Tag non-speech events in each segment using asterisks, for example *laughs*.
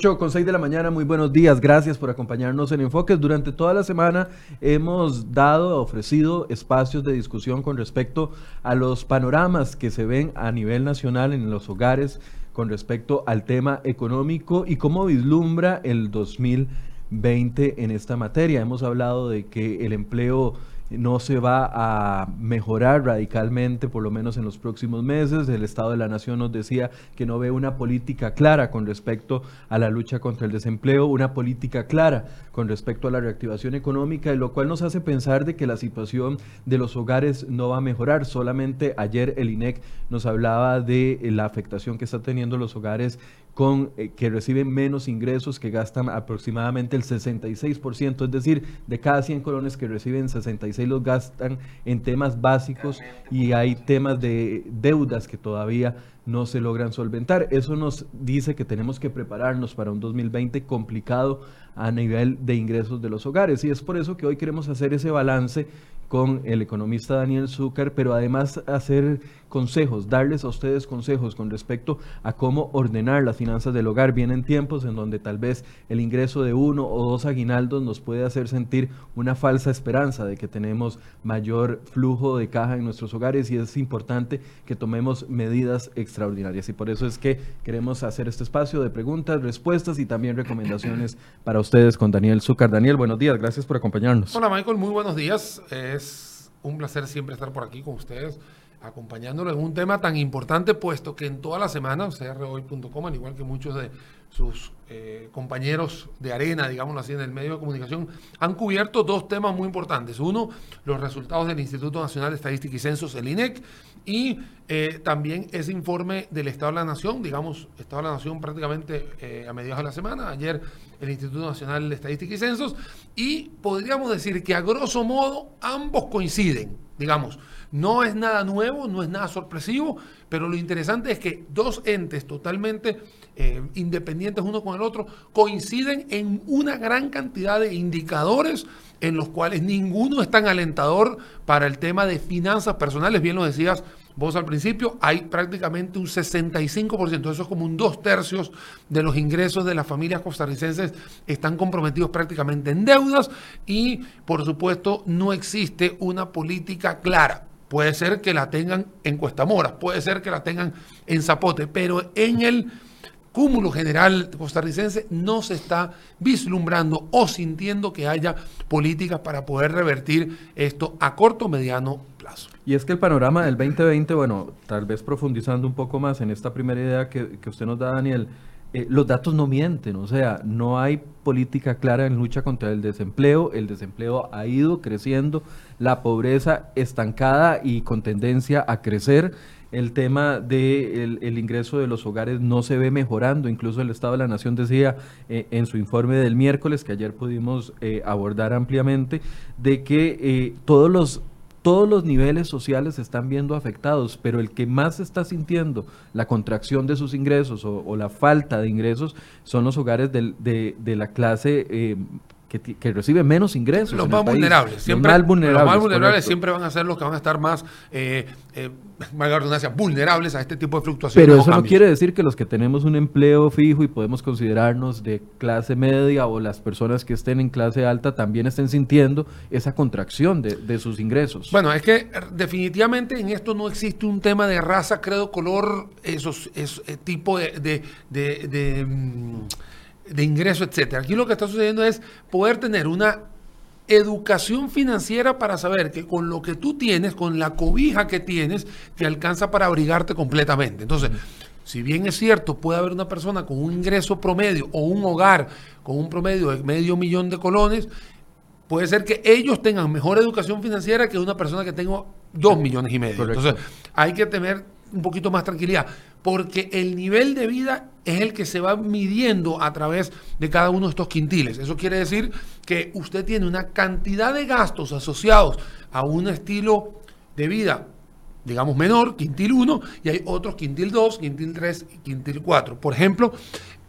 8 con 6 de la mañana, muy buenos días, gracias por acompañarnos en Enfoques. Durante toda la semana hemos dado, ofrecido espacios de discusión con respecto a los panoramas que se ven a nivel nacional en los hogares con respecto al tema económico y cómo vislumbra el 2020 en esta materia. Hemos hablado de que el empleo no se va a mejorar radicalmente, por lo menos en los próximos meses. El Estado de la Nación nos decía que no ve una política clara con respecto a la lucha contra el desempleo, una política clara con respecto a la reactivación económica, lo cual nos hace pensar de que la situación de los hogares no va a mejorar. Solamente ayer el INEC nos hablaba de la afectación que está teniendo los hogares con eh, que reciben menos ingresos, que gastan aproximadamente el 66%, es decir, de cada 100 colones que reciben, 66 los gastan en temas básicos y hay temas de deudas que todavía no se logran solventar. Eso nos dice que tenemos que prepararnos para un 2020 complicado a nivel de ingresos de los hogares y es por eso que hoy queremos hacer ese balance con el economista Daniel Zucker, pero además hacer consejos, darles a ustedes consejos con respecto a cómo ordenar las finanzas del hogar. Vienen tiempos en donde tal vez el ingreso de uno o dos aguinaldos nos puede hacer sentir una falsa esperanza de que tenemos mayor flujo de caja en nuestros hogares y es importante que tomemos medidas extraordinarias. Y por eso es que queremos hacer este espacio de preguntas, respuestas y también recomendaciones *coughs* para ustedes con Daniel Zucker. Daniel, buenos días, gracias por acompañarnos. Hola Michael, muy buenos días. Es un placer siempre estar por aquí con ustedes acompañándolo en un tema tan importante, puesto que en toda la semana, crhoy.com, al igual que muchos de sus eh, compañeros de arena, digámoslo así, en el medio de comunicación, han cubierto dos temas muy importantes. Uno, los resultados del Instituto Nacional de Estadística y Censos, el INEC, y eh, también ese informe del Estado de la Nación, digamos, Estado de la Nación prácticamente eh, a mediados de la semana, ayer el Instituto Nacional de Estadística y Censos, y podríamos decir que a grosso modo ambos coinciden, digamos. No es nada nuevo, no es nada sorpresivo, pero lo interesante es que dos entes totalmente eh, independientes uno con el otro coinciden en una gran cantidad de indicadores en los cuales ninguno es tan alentador para el tema de finanzas personales. Bien lo decías vos al principio, hay prácticamente un 65%, eso es como un dos tercios de los ingresos de las familias costarricenses están comprometidos prácticamente en deudas y por supuesto no existe una política clara Puede ser que la tengan en Cuesta Mora, puede ser que la tengan en Zapote, pero en el cúmulo general costarricense no se está vislumbrando o sintiendo que haya políticas para poder revertir esto a corto mediano plazo. Y es que el panorama del 2020, bueno, tal vez profundizando un poco más en esta primera idea que, que usted nos da, Daniel, eh, los datos no mienten, o sea, no hay política clara en lucha contra el desempleo, el desempleo ha ido creciendo, la pobreza estancada y con tendencia a crecer, el tema del de el, ingreso de los hogares no se ve mejorando, incluso el Estado de la Nación decía eh, en su informe del miércoles, que ayer pudimos eh, abordar ampliamente, de que todos los todos los niveles sociales se están viendo afectados, pero el que más está sintiendo la contracción de sus ingresos o, la falta de ingresos son los hogares de, de, la clase eh, que, recibe menos ingresos. Los más vulnerables. Siempre, los más vulnerables. Los más vulnerables siempre van a ser los que van a estar más, eh, eh, vulnerables a este tipo de fluctuaciones. Pero eso no quiere decir que los que tenemos un empleo fijo y podemos considerarnos de clase media o las personas que estén en clase alta también estén sintiendo esa contracción de, sus ingresos. Bueno, es que definitivamente en esto no existe un tema de raza, credo, color, esos, esos eh, tipo de, de mm, de ingreso, etcétera. Aquí lo que está sucediendo es poder tener una educación financiera para saber que con lo que tú tienes, con la cobija que tienes, te alcanza para abrigarte completamente. Entonces, si bien es cierto, puede haber una persona con un ingreso promedio o un hogar con un promedio de medio millón de colones, puede ser que ellos tengan mejor educación financiera que una persona que tenga dos millones y medio. Entonces, hay que tener un poquito más tranquilidad, porque el nivel de vida es el que se va midiendo a través de cada uno de estos quintiles. Eso quiere decir que usted tiene una cantidad de gastos asociados a un estilo de vida, digamos, menor, quintil 1, y hay otros quintil 2, quintil 3 y quintil 4. Por ejemplo,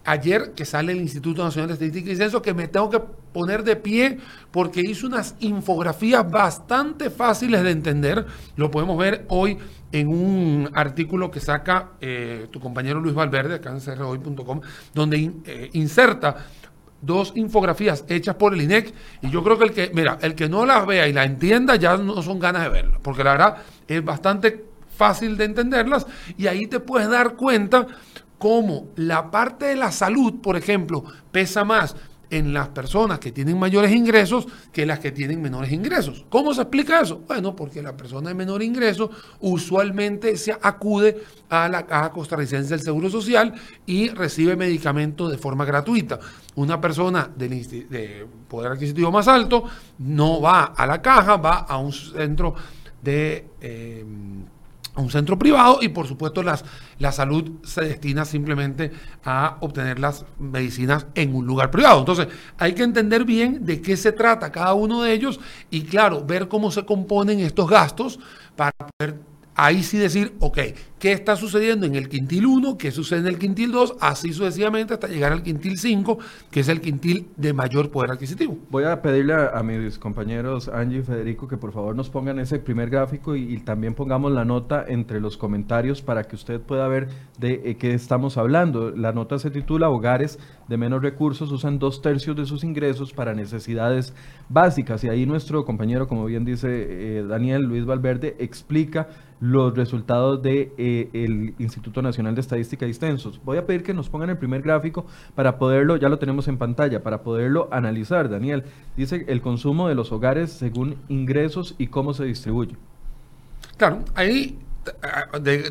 ayer que sale el Instituto Nacional de Estadística y Censo, que me tengo que poner de pie porque hizo unas infografías bastante fáciles de entender. Lo podemos ver hoy en un artículo que saca eh, tu compañero Luis Valverde, acá en crhoy.com, donde eh, inserta dos infografías hechas por el INEC y yo creo que el que, mira, el que no las vea y la entienda ya no son ganas de verlas, porque la verdad es bastante fácil de entenderlas y ahí te puedes dar cuenta cómo la parte de la salud, por ejemplo, pesa más en las personas que tienen mayores ingresos que las que tienen menores ingresos. ¿Cómo se explica eso? Bueno, porque la persona de menor ingreso usualmente se acude a la Caja Costarricense del Seguro Social y recibe medicamentos de forma gratuita. Una persona de poder adquisitivo más alto no va a la caja, va a un centro de... Eh, un centro privado y por supuesto las, la salud se destina simplemente a obtener las medicinas en un lugar privado. Entonces hay que entender bien de qué se trata cada uno de ellos y claro, ver cómo se componen estos gastos para poder ahí sí decir, ok, ¿qué está sucediendo en el quintil 1? ¿Qué sucede en el quintil 2? Así sucesivamente hasta llegar al quintil 5, que es el quintil de mayor poder adquisitivo. Voy a pedirle a, mis compañeros Angie y Federico que por favor nos pongan ese primer gráfico y, también pongamos la nota entre los comentarios para que usted pueda ver de eh, qué estamos hablando. La nota se titula Hogares de menos recursos usan dos tercios de sus ingresos para necesidades básicas y ahí nuestro compañero, como bien dice eh, Daniel Luis Valverde, explica los resultados del de, eh, Instituto Nacional de Estadística y Censos. Voy a pedir que nos pongan el primer gráfico para poderlo, ya lo tenemos en pantalla, para poderlo analizar. Daniel, dice el consumo de los hogares según ingresos y cómo se distribuye. Claro, ahí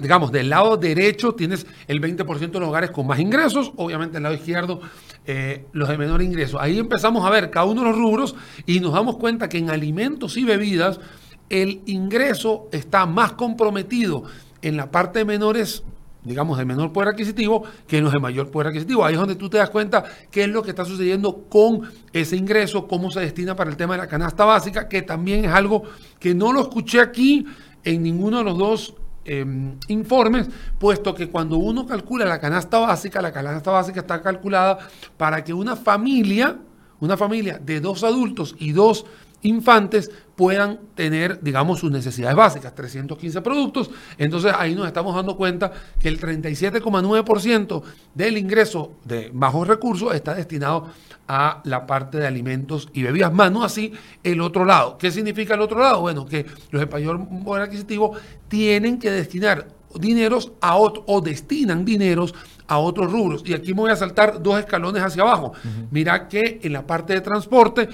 digamos, del lado derecho tienes el 20% de los hogares con más ingresos, obviamente del lado izquierdo eh, los de menor ingreso. Ahí empezamos a ver cada uno de los rubros y nos damos cuenta que en alimentos y bebidas el ingreso está más comprometido en la parte de menores, digamos, de menor poder adquisitivo, que en los de mayor poder adquisitivo. Ahí es donde tú te das cuenta qué es lo que está sucediendo con ese ingreso, cómo se destina para el tema de la canasta básica, que también es algo que no lo escuché aquí en ninguno de los dos em, informes, puesto que cuando uno calcula la canasta básica, la canasta básica está calculada para que una familia, una familia de dos adultos y dos infantes puedan tener, digamos, sus necesidades básicas, 315 productos. Entonces ahí nos estamos dando cuenta que el 37,9% del ingreso de bajos recursos está destinado a la parte de alimentos y bebidas, más no así el otro lado. ¿Qué significa el otro lado? Bueno, que los españoles poder adquisitivo tienen que destinar dineros a otro, o destinan dineros a otros rubros. Y aquí me voy a saltar dos escalones hacia abajo. Mira que en la parte de transporte,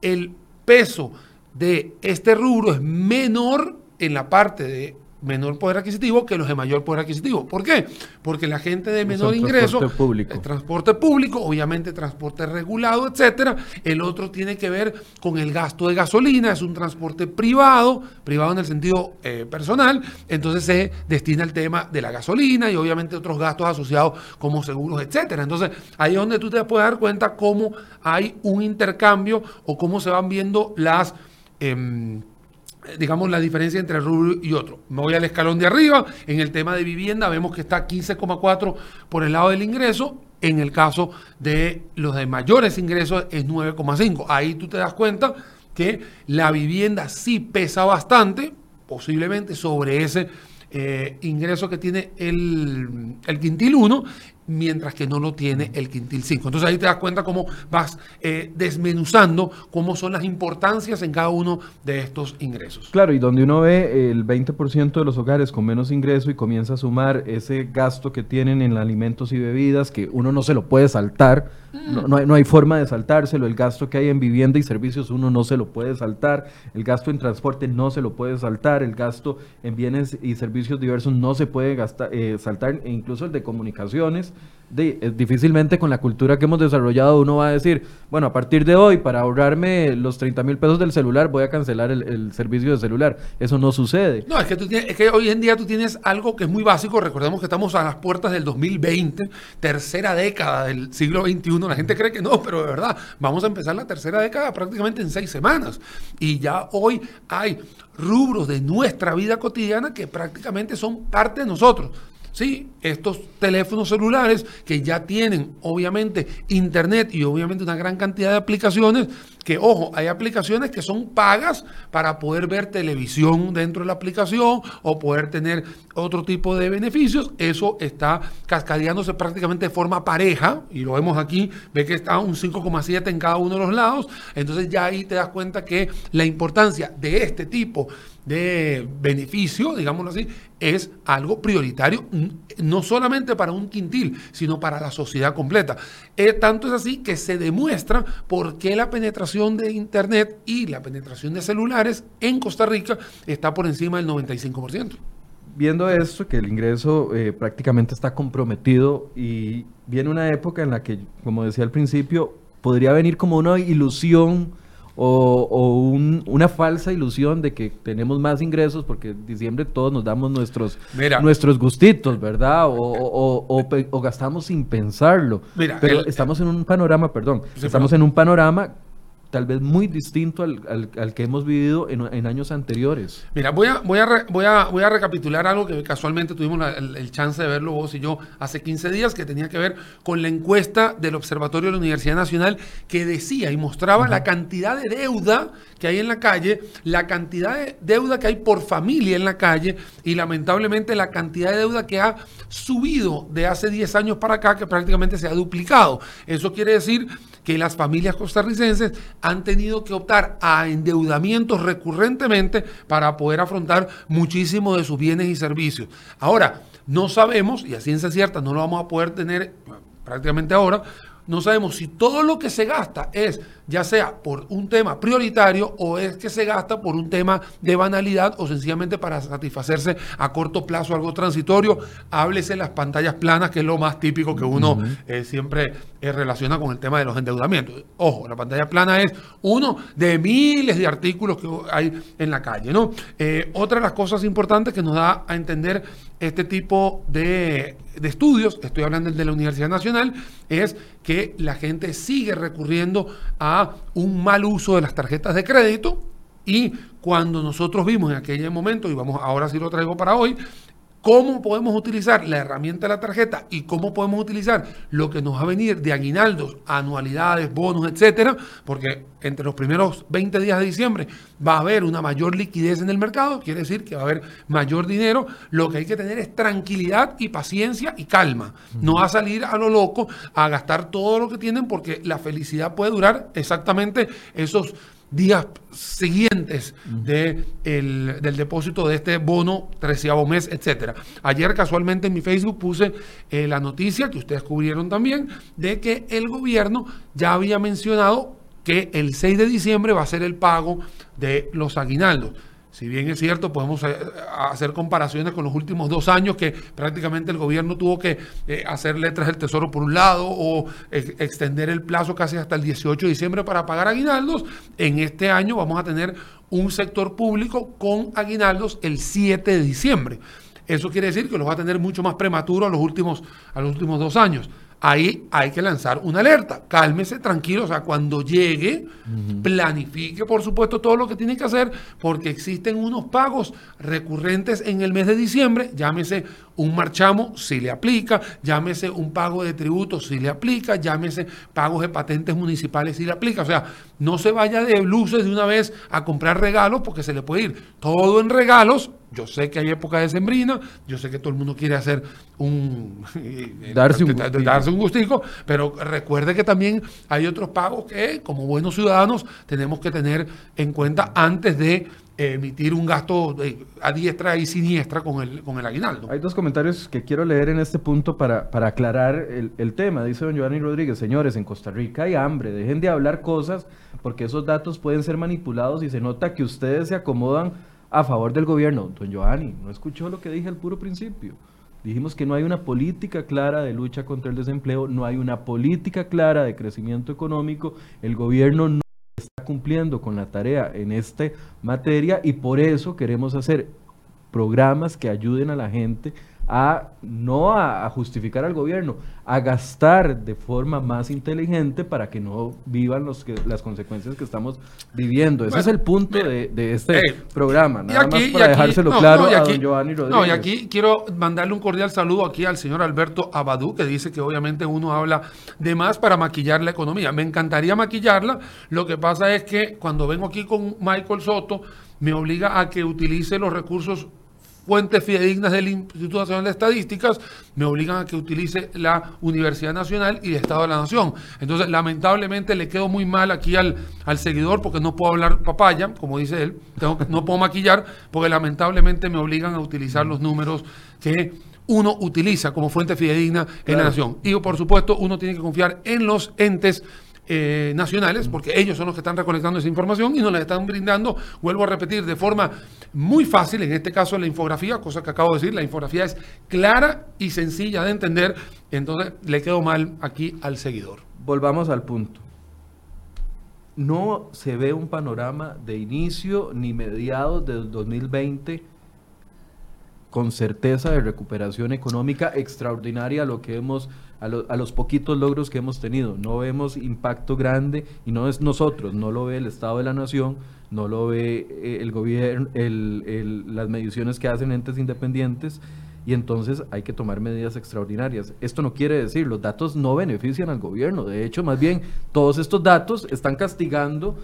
el peso de este rubro es menor en la parte de menor poder adquisitivo que los de mayor poder adquisitivo. ¿Por qué? Porque la gente de menor ingreso, transporte público. transporte público, obviamente transporte regulado, etcétera. El otro tiene que ver con el gasto de gasolina, es un transporte privado, privado en el sentido eh, personal, entonces se destina al tema de la gasolina y obviamente otros gastos asociados como seguros, etcétera. Entonces, ahí es donde tú te puedes dar cuenta cómo hay un intercambio o cómo se van viendo las em, eh, digamos, la diferencia entre rubro y otro. Me voy al escalón de arriba. En el tema de vivienda vemos que está 15,4 por el lado del ingreso. En el caso de los de mayores ingresos es 9,5. Ahí tú te das cuenta que la vivienda sí pesa bastante, posiblemente sobre ese eh, ingreso que tiene el, el quintil 1 mientras que no lo tiene el quintil 5. Entonces ahí te das cuenta cómo vas eh, desmenuzando cómo son las importancias en cada uno de estos ingresos. Claro, y donde uno ve el 20% de los hogares con menos ingreso y comienza a sumar ese gasto que tienen en alimentos y bebidas, que uno no se lo puede saltar, no, hay, no hay forma de saltárselo, el gasto que hay en vivienda y servicios uno no se lo puede saltar, el gasto en transporte no se lo puede saltar, el gasto en bienes y servicios diversos no se puede gastar, eh, saltar, e incluso el de comunicaciones de, difícilmente con la cultura que hemos desarrollado uno va a decir, bueno, a partir de hoy, para ahorrarme los 30 mil pesos del celular, voy a cancelar el, servicio de celular. Eso no sucede. No, es que, tú tienes, es que hoy en día tú tienes algo que es muy básico. Recordemos que estamos a las puertas del 2020, tercera década del siglo XXI. La gente cree que no, pero de verdad, vamos a empezar la tercera década prácticamente en seis semanas. Y ya hoy hay rubros de nuestra vida cotidiana que prácticamente son parte de nosotros Sí, estos teléfonos celulares que ya tienen obviamente internet y obviamente una gran cantidad de aplicaciones, que ojo, hay aplicaciones que son pagas para poder ver televisión dentro de la aplicación o poder tener otro tipo de beneficios. Eso está cascadeándose prácticamente de forma pareja y lo vemos aquí, ve que está un 5,7 en cada uno de los lados. Entonces ya ahí te das cuenta que la importancia de este tipo de beneficio, digámoslo así, es algo prioritario, no solamente para un quintil, sino para la sociedad completa. Eh, tanto es así que se demuestra por qué la penetración de Internet y la penetración de celulares en Costa Rica está por encima del 95%. Viendo esto, que el ingreso eh, prácticamente está comprometido y viene una época en la que, como decía al principio, podría venir como una ilusión o, una falsa ilusión de que tenemos más ingresos porque en diciembre todos nos damos nuestros, nuestros gustitos, ¿verdad? O, gastamos sin pensarlo. Pero estamos en un panorama, perdón, estamos en un panorama tal vez muy distinto al, al, que hemos vivido en, años anteriores. Mira, voy a, voy, a voy, a, voy a recapitular algo que casualmente tuvimos el, chance de verlo vos y yo hace 15 días, que tenía que ver con la encuesta del Observatorio de la Universidad Nacional que decía y mostraba la cantidad de deuda que hay en la calle, la cantidad de deuda que hay por familia en la calle y lamentablemente la cantidad de deuda que ha subido de hace 10 años para acá, que prácticamente se ha duplicado. Eso quiere decir que las familias costarricenses han tenido que optar a endeudamientos recurrentemente para poder afrontar muchísimos de sus bienes y servicios. Ahora, no sabemos, y a ciencia cierta no lo vamos a poder tener prácticamente ahora, no sabemos si todo lo que se gasta es ya sea por un tema prioritario o es que se gasta por un tema de banalidad o sencillamente para satisfacerse a corto plazo algo transitorio. Háblese las pantallas planas, que es lo más típico que uno eh, siempre eh, relaciona con el tema de los endeudamientos. Ojo, la pantalla plana es uno de miles de artículos que hay en la calle. ¿no? Eh, otra de las cosas importantes que nos da a entender este tipo de, de estudios, estoy hablando de la Universidad Nacional, es que la gente sigue recurriendo a un mal uso de las tarjetas de crédito y cuando nosotros vimos en aquel momento, y vamos ahora sí lo traigo para hoy, cómo podemos utilizar la herramienta de la tarjeta y cómo podemos utilizar lo que nos va a venir de aguinaldos, anualidades, bonos, etcétera, porque entre los primeros 20 días de diciembre va a haber una mayor liquidez en el mercado, quiere decir que va a haber mayor dinero. Lo que hay que tener es tranquilidad y paciencia y calma. No a salir a lo loco a gastar todo lo que tienen porque la felicidad puede durar exactamente esos días siguientes de del depósito de este bono treceavo mes, etcétera. Ayer casualmente en mi Facebook puse eh, la noticia que ustedes cubrieron también de que el gobierno ya había mencionado que el 6 de diciembre va a ser el pago de los aguinaldos. Si bien es cierto, podemos eh, hacer comparaciones con los últimos dos años que prácticamente el gobierno tuvo que eh, hacer letras del Tesoro por un lado o extender el plazo casi hasta el 18 de diciembre para pagar aguinaldos. En este año vamos a tener un sector público con aguinaldos el 7 de diciembre. Eso quiere decir que los va a tener mucho más prematuro a los últimos, a los últimos dos años ahí hay que lanzar una alerta. Cálmese, tranquilo, o sea, cuando llegue, planifique, por supuesto, todo lo que tiene que hacer, porque existen unos pagos recurrentes en el mes de diciembre, llámese un marchamo, si le aplica, llámese un pago de tributos, si le aplica, llámese pagos de patentes municipales, si le aplica. O sea, no se vaya de luces de una vez a comprar regalos, porque se le puede ir todo en regalos yo sé que hay época de sembrina, yo sé que todo el mundo quiere hacer un... *laughs* darse, un darse un gustico, pero recuerde que también hay otros pagos que como buenos ciudadanos tenemos que tener en cuenta antes de emitir un gasto a diestra y siniestra con el, con el aguinaldo. Hay dos comentarios que quiero leer en este punto para, para aclarar el, el, tema. Dice don Giovanni Rodríguez, señores, en Costa Rica hay hambre, dejen de hablar cosas porque esos datos pueden ser manipulados y se nota que ustedes se acomodan a favor del gobierno. Don Giovanni, ¿no escuchó lo que dije al puro principio? Dijimos que no hay una política clara de lucha contra el desempleo, no hay una política clara de crecimiento económico, el gobierno no está cumpliendo con la tarea en esta materia y por eso queremos hacer programas que ayuden a la gente a no a, justificar al gobierno, a gastar de forma más inteligente para que no vivan los que, las consecuencias que estamos viviendo. Ese es el punto de, este programa, nada más para dejárselo claro a don Giovanni Rodríguez. No, y aquí quiero mandarle un cordial saludo aquí al señor Alberto Abadú, que dice que obviamente uno habla de más para maquillar la economía. Me encantaría maquillarla, lo que pasa es que cuando vengo aquí con Michael Soto, me obliga a que utilice los recursos fuentes fidedignas del Instituto Nacional de Estadísticas me obligan a que utilice la Universidad Nacional y el Estado de la Nación. Entonces, lamentablemente le quedo muy mal aquí al, al seguidor porque no puedo hablar papaya, como dice él, tengo, no puedo maquillar porque lamentablemente me obligan a utilizar los números que uno utiliza como fuente fidedigna en la nación. Y por supuesto, uno tiene que confiar en los entes eh, nacionales, porque ellos son los que están recolectando esa información y nos la están brindando, vuelvo a repetir, de forma muy fácil, en este caso la infografía, cosa que acabo de decir, la infografía es clara y sencilla de entender, entonces le quedo mal aquí al seguidor. Volvamos al punto. No se ve un panorama de inicio ni mediados del 2020 con certeza de recuperación económica extraordinaria lo que hemos a, los poquitos logros que hemos tenido. No vemos impacto grande y no es nosotros, no lo ve el Estado de la Nación, no lo ve eh, el gobierno, las mediciones que hacen entes independientes y entonces hay que tomar medidas extraordinarias. Esto no quiere decir, los datos no benefician al gobierno, de hecho, más bien, todos estos datos están castigando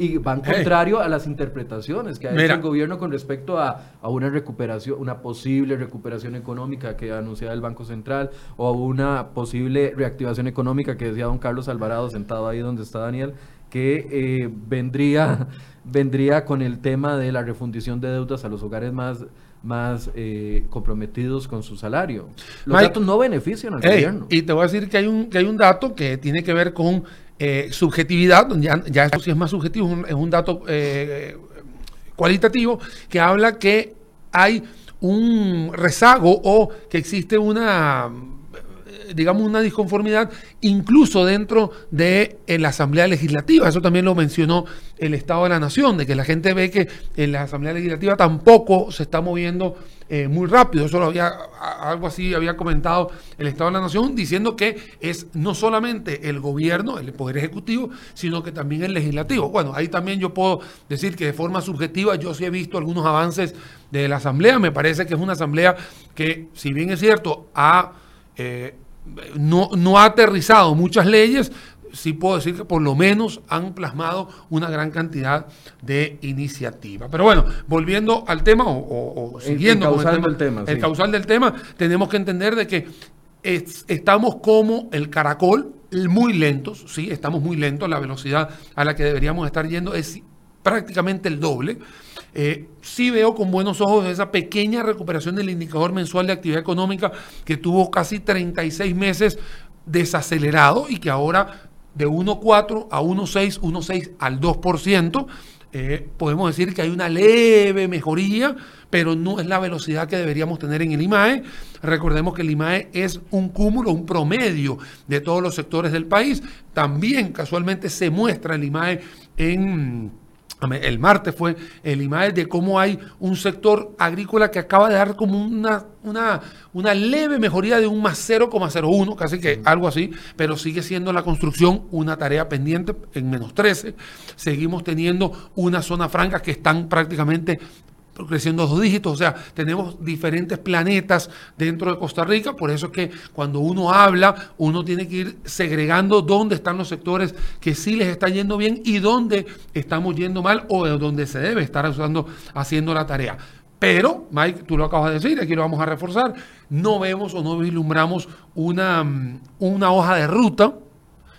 y van contrario a las interpretaciones que ha hecho el gobierno con respecto a, una recuperación, una posible recuperación económica que anunciaba el Banco Central o una posible reactivación económica que decía don Carlos Alvarado sentado ahí donde está Daniel, que eh, vendría, *laughs* vendría con el tema de la refundición de deudas a los hogares más más eh, comprometidos con su salario. Los datos no benefician al gobierno. Y te voy a decir que hay un, que hay un dato que tiene que ver con eh, subjetividad, ya, ya esto sí es más subjetivo, es un, dato eh, cualitativo que habla que hay un rezago o que existe una digamos, una disconformidad incluso dentro de la Asamblea Legislativa. Eso también lo mencionó el Estado de la Nación, de que la gente ve que en la Asamblea Legislativa tampoco se está moviendo eh, muy rápido. Eso lo había, algo así había comentado el Estado de la Nación, diciendo que es no solamente el gobierno, el Poder Ejecutivo, sino que también el Legislativo. Bueno, ahí también yo puedo decir que de forma subjetiva yo sí he visto algunos avances de la Asamblea. Me parece que es una Asamblea que, si bien es cierto, ha... Eh, no, no ha aterrizado muchas leyes, sí puedo decir que por lo menos han plasmado una gran cantidad de iniciativas. Pero bueno, volviendo al tema o, siguiendo el causal, del tema, el causal del tema, tenemos que entender de que estamos como el caracol, muy lentos, sí, estamos muy lentos, la velocidad a la que deberíamos estar yendo es prácticamente el doble. Eh, sí veo con buenos ojos esa pequeña recuperación del indicador mensual de actividad económica que tuvo casi 36 meses desacelerado y que ahora de 1,4 a 1,6, 1,6 al 2%, eh, podemos decir que hay una leve mejoría, pero no es la velocidad que deberíamos tener en el IMAE. Recordemos que el IMAE es un cúmulo, un promedio de todos los sectores del país. También casualmente se muestra el IMAE en el martes fue el IMAE de cómo hay un sector agrícola que acaba de dar como una, una, una leve mejoría de un más 0,01, casi que algo así, pero sigue siendo la construcción una tarea pendiente en menos 13. Seguimos teniendo una zona franca que están prácticamente creciendo dos dígitos, o sea, tenemos diferentes planetas dentro de Costa Rica, por eso es que cuando uno habla, uno tiene que ir segregando dónde están los sectores que sí les están yendo bien y dónde estamos yendo mal o donde se debe estar haciendo la tarea. Pero, Mike, tú lo acabas de decir, aquí lo vamos a reforzar, no vemos o no vislumbramos una, una hoja de ruta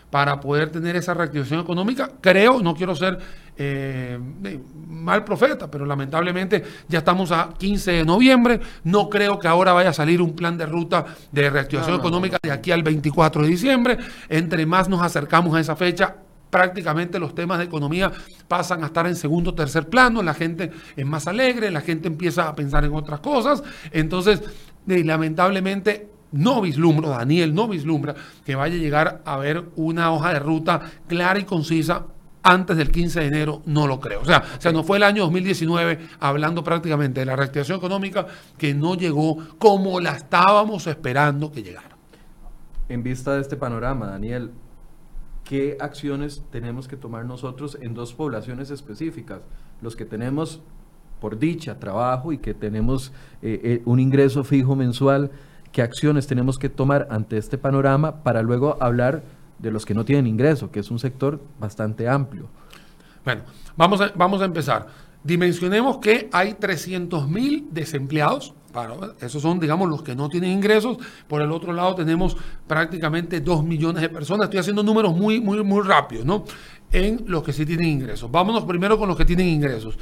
para poder tener esa reactivación económica. Creo, no quiero ser eh, mal profeta, pero lamentablemente ya estamos a 15 de noviembre. No creo que ahora vaya a salir un plan de ruta de reactivación económica de aquí al 24 de diciembre. Entre más nos acercamos a esa fecha, prácticamente los temas de economía pasan a estar en segundo o tercer plano, la gente es más alegre, la gente empieza a pensar en otras cosas, entonces lamentablemente no vislumbro, Daniel no vislumbra que vaya a llegar a ver una hoja de ruta clara y concisa antes del 15 de enero, no lo creo. O sea, se nos fue el año 2019 hablando prácticamente de la reactivación económica que no llegó como la estábamos esperando que llegara. En vista de este panorama, Daniel, ¿qué acciones tenemos que tomar nosotros en dos poblaciones específicas? Los que tenemos por dicha trabajo y que tenemos eh, eh, un ingreso fijo mensual, ¿qué acciones tenemos que tomar ante este panorama para luego hablar de los que no tienen ingreso, que es un sector bastante amplio? Bueno, vamos a, vamos a empezar. Dimensionemos que hay 300 mil desempleados. esos son, digamos, los que no tienen ingresos. Por el otro lado, tenemos prácticamente 2 millones de personas. Estoy haciendo números muy, muy, muy rápidos, ¿no? En los que sí tienen ingresos. Vámonos primero con los que tienen ingresos.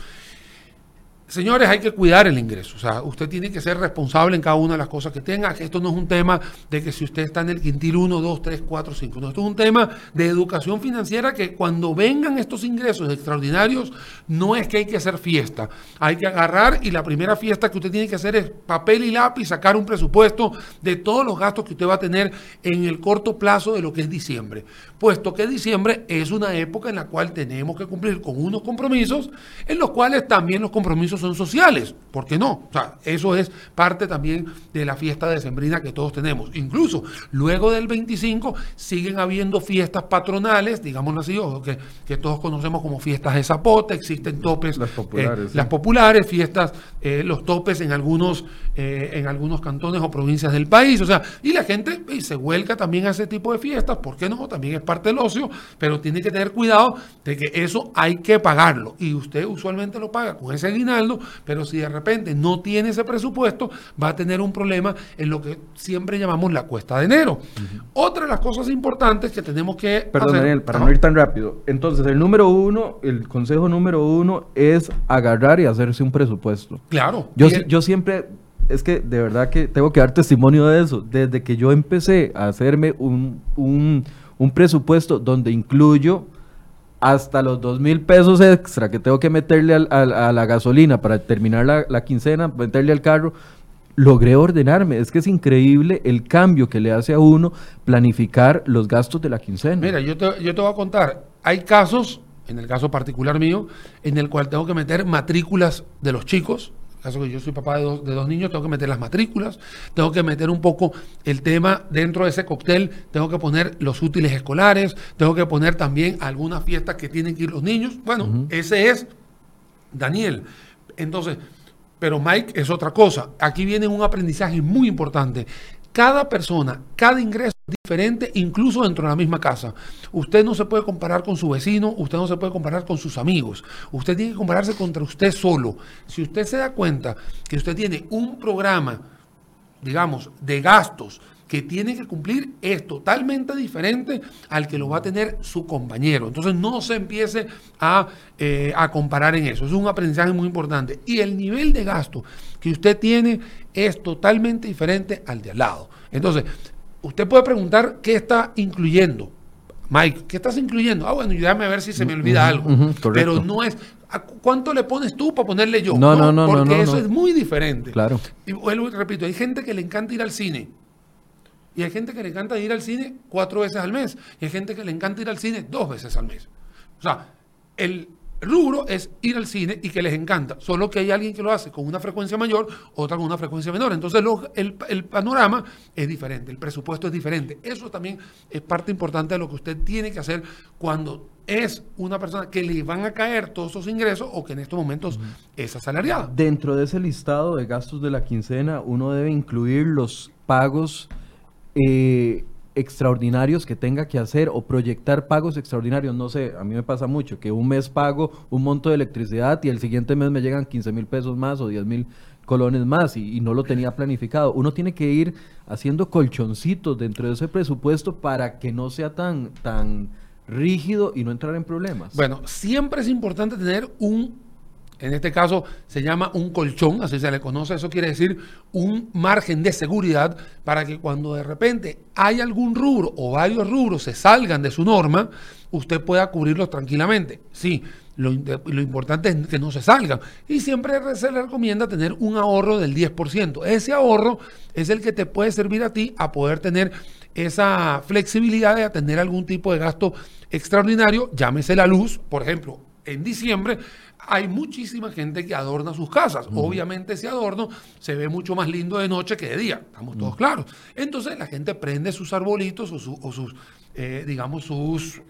Señores, hay que cuidar el ingreso. O sea, usted tiene que ser responsable en cada una de las cosas que tenga. Esto no es un tema de que si usted está en el quintil 1, 2, 3, 4, 5. No, esto es un tema de educación financiera que cuando vengan estos ingresos extraordinarios, no es que hay que hacer fiesta. Hay que agarrar y la primera fiesta que usted tiene que hacer es papel y lápiz, sacar un presupuesto de todos los gastos que usted va a tener en el corto plazo de lo que es diciembre. Puesto que diciembre es una época en la cual tenemos que cumplir con unos compromisos, en los cuales también los compromisos son sociales, ¿por qué no? O sea, eso es parte también de la fiesta decembrina que todos tenemos. Incluso luego del 25 siguen habiendo fiestas patronales, digámoslo así, que, que todos conocemos como fiestas de zapote, existen topes, las populares, eh, las populares fiestas, eh, los topes en algunos, eh, en algunos cantones o provincias del país, o sea, y la gente se vuelca también a ese tipo de fiestas, ¿por qué no? También es parte del ocio, pero tiene que tener cuidado de que eso hay que pagarlo y usted usualmente lo paga con ese aguinaldo pero si de repente no tiene ese presupuesto, va a tener un problema en lo que siempre llamamos la cuesta de enero. Otra de las cosas importantes que tenemos que... Perdón, Daniel, para no ir tan rápido. Entonces, el número uno, el consejo número uno es agarrar y hacerse un presupuesto. Claro. Yo, yo siempre es que de verdad que tengo que dar testimonio de eso. Desde que yo empecé a hacerme un, un, un presupuesto donde incluyo hasta los dos mil pesos extra que tengo que meterle a la gasolina para terminar la, quincena, meterle al carro, logré ordenarme. Es que es increíble el cambio que le hace a uno planificar los gastos de la quincena. Mira, yo te, yo te voy a contar, hay casos, en el caso particular mío, en el cual tengo que meter matrículas de los chicos caso que yo soy papá de dos, de dos, niños, tengo que meter las matrículas, tengo que meter un poco el tema dentro de ese cóctel, tengo que poner los útiles escolares, tengo que poner también algunas fiestas que tienen que ir los niños. Bueno, ese es Daniel. Entonces, pero Mike es otra cosa. Aquí viene un aprendizaje muy importante. Cada persona, cada ingreso es diferente, incluso dentro de la misma casa. Usted no se puede comparar con su vecino, usted no se puede comparar con sus amigos. Usted tiene que compararse contra usted solo. Si usted se da cuenta que usted tiene un programa, digamos, de gastos que tiene que cumplir es totalmente diferente al que lo va a tener su compañero. Entonces no se empiece a, eh, a, comparar en eso. Es un aprendizaje muy importante. Y el nivel de gasto que usted tiene es totalmente diferente al de al lado. Entonces, usted puede preguntar qué está incluyendo. Mike, ¿qué estás incluyendo? Ah, bueno, déjame ver si se me olvida algo. Pero no es, ¿cuánto le pones tú para ponerle yo? No, no, no, Porque eso es muy diferente. Claro. Y vuelvo y repito, hay gente que le encanta ir al cine y hay gente que le encanta ir al cine cuatro veces al mes. Y hay gente que le encanta ir al cine dos veces al mes. O sea, el rubro es ir al cine y que les encanta. Solo que hay alguien que lo hace con una frecuencia mayor, otra con una frecuencia menor. Entonces el, el, panorama es diferente, el presupuesto es diferente. Eso también es parte importante de lo que usted tiene que hacer cuando es una persona que le van a caer todos esos ingresos o que en estos momentos es asalariada. Dentro de ese listado de gastos de la quincena, uno debe incluir los pagos eh, extraordinarios que tenga que hacer o proyectar pagos extraordinarios. No sé, a mí me pasa mucho que un mes pago un monto de electricidad y el siguiente mes me llegan 15 mil pesos más o 10 mil colones más y, no lo tenía planificado. Uno tiene que ir haciendo colchoncitos dentro de ese presupuesto para que no sea tan, tan rígido y no entrar en problemas. Bueno, siempre es importante tener un en este caso se llama un colchón, así se le conoce, eso quiere decir un margen de seguridad para que cuando de repente hay algún rubro o varios rubros se salgan de su norma, usted pueda cubrirlos tranquilamente. Sí, lo, importante es que no se salgan. Y siempre se le recomienda tener un ahorro del 10%. Ese ahorro es el que te puede servir a ti a poder tener esa flexibilidad de atender algún tipo de gasto extraordinario, llámese la luz, por ejemplo, en diciembre hay muchísima gente que adorna sus casas. Obviamente ese adorno se ve mucho más lindo de noche que de día, estamos todos claros. Entonces la gente prende sus arbolitos o, sus, eh, digamos, sus eh,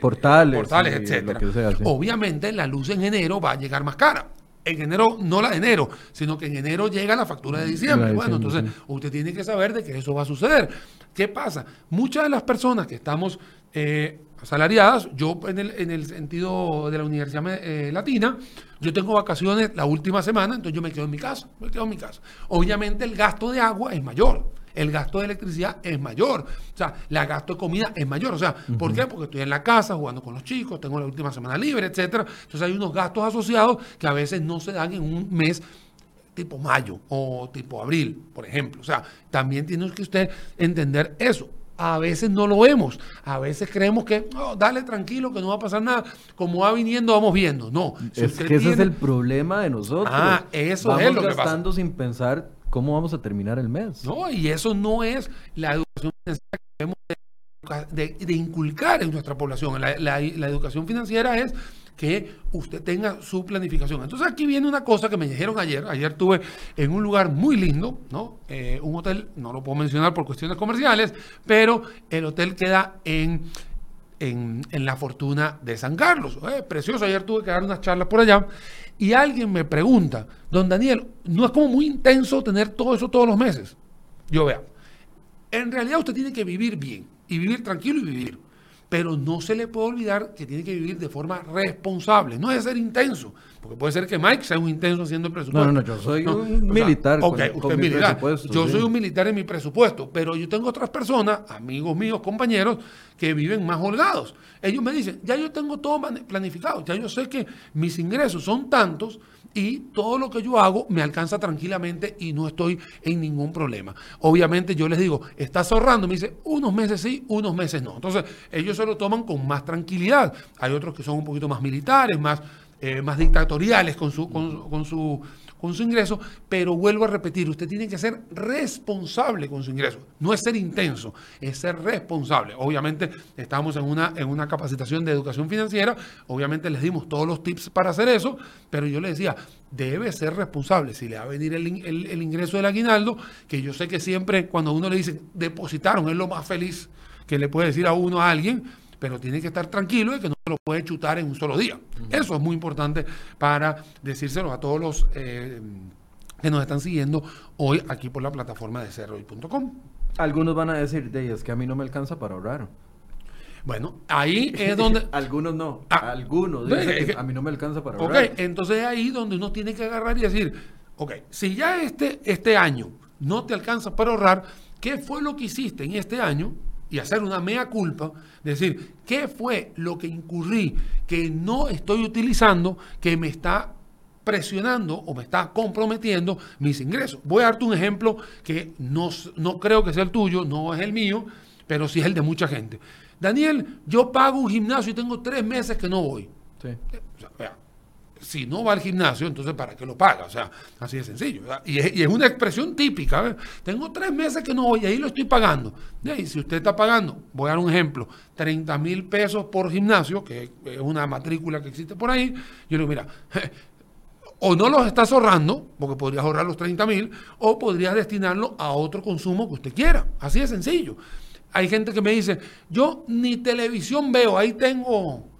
portales, portales etcétera. Obviamente la luz en enero va a llegar más cara. En enero, no la de enero, sino que en enero llega la factura de diciembre. bueno, entonces usted tiene que saber de que eso va a suceder. ¿Qué pasa? Muchas de las personas que estamos eh, asalariadas, yo en el, en el sentido de la Universidad eh, Latina, yo tengo vacaciones la última semana, entonces yo me quedo en mi casa, me quedo en mi casa. Obviamente el gasto de agua es mayor, el gasto de electricidad es mayor, o sea, el gasto de comida es mayor, o sea, ¿por qué? Porque estoy en la casa jugando con los chicos, tengo la última semana libre, etcétera. Entonces hay unos gastos asociados que a veces no se dan en un mes tipo mayo o tipo abril, por ejemplo. O sea, también tiene que usted entender eso a veces no lo vemos. A veces creemos que, no, dale tranquilo, que no va a pasar nada. Como va viniendo, vamos viendo. No. es que ese es el problema de nosotros. Ah, eso es lo que pasa. sin pensar cómo vamos a terminar el mes. No, y eso no es la educación financiera que debemos de, inculcar en nuestra población. la educación financiera es que usted tenga su planificación. Entonces aquí viene una cosa que me dijeron ayer. Ayer estuve en un lugar muy lindo, ¿no? Eh, un hotel, no lo puedo mencionar por cuestiones comerciales, pero el hotel queda en, en, la fortuna de San Carlos. Eh, precioso, ayer tuve que dar unas charlas por allá. Y alguien me pregunta, don Daniel, ¿no es como muy intenso tener todo eso todos los meses? Yo vea, en realidad usted tiene que vivir bien y vivir tranquilo y vivir pero no se le puede olvidar que tiene que vivir de forma responsable, no es ser intenso, porque puede ser que Mike sea un intenso haciendo el presupuesto. No, no, yo soy un militar. ok, usted militar. Yo soy un militar en mi presupuesto, pero yo tengo otras personas, amigos míos, compañeros, que viven más holgados. Ellos me dicen, ya yo tengo todo planificado, ya yo sé que mis ingresos son tantos y todo lo que yo hago me alcanza tranquilamente y no estoy en ningún problema. Obviamente yo les digo, ¿estás ahorrando? Me dice, unos meses sí, unos meses no. Entonces ellos se lo toman con más tranquilidad. Hay otros que son un poquito más militares, más, eh, más dictatoriales con su, con su con su ingreso, pero vuelvo a repetir, usted tiene que ser responsable con su ingreso. No es ser intenso, es ser responsable. Obviamente estamos en una, en una capacitación de educación financiera, obviamente les dimos todos los tips para hacer eso, pero yo le decía, debe ser responsable. Si le va a venir el, el ingreso del aguinaldo, que yo sé que siempre cuando uno le dice depositaron, es lo más feliz que le puede decir a uno a alguien, pero tiene que estar tranquilo de que no lo puede chutar en un solo día. Eso es muy importante para decírselo a todos los eh, que nos están siguiendo hoy aquí por la plataforma de cerroy.com. Algunos van a decir, de es que a mí no me alcanza para ahorrar. Bueno, ahí es donde... *laughs* Algunos no. Ah, algunos. a mí no me alcanza para ahorrar. Ok, entonces es ahí donde uno tiene que agarrar y decir, ok, si ya este, este año no te alcanza para ahorrar, ¿qué fue lo que hiciste en este año y hacer una mea culpa, decir, ¿qué fue lo que incurrí que no estoy utilizando que me está presionando o me está comprometiendo mis ingresos? Voy a darte un ejemplo que no, no creo que sea el tuyo, no es el mío, pero sí es el de mucha gente. Daniel, yo pago un gimnasio y tengo tres meses que no voy. Si no va al gimnasio, entonces ¿para qué lo paga? O sea, así de sencillo. Y es, una expresión típica. Tengo tres meses que no voy y ahí lo estoy pagando. Y si usted está pagando, voy a dar un ejemplo, 30 mil pesos por gimnasio, que es una matrícula que existe por ahí, yo le digo, mira, *laughs* o no los estás ahorrando, porque podrías ahorrar los 30 mil, o podrías destinarlo a otro consumo que usted quiera. Así de sencillo. Hay gente que me dice, yo ni televisión veo, ahí tengo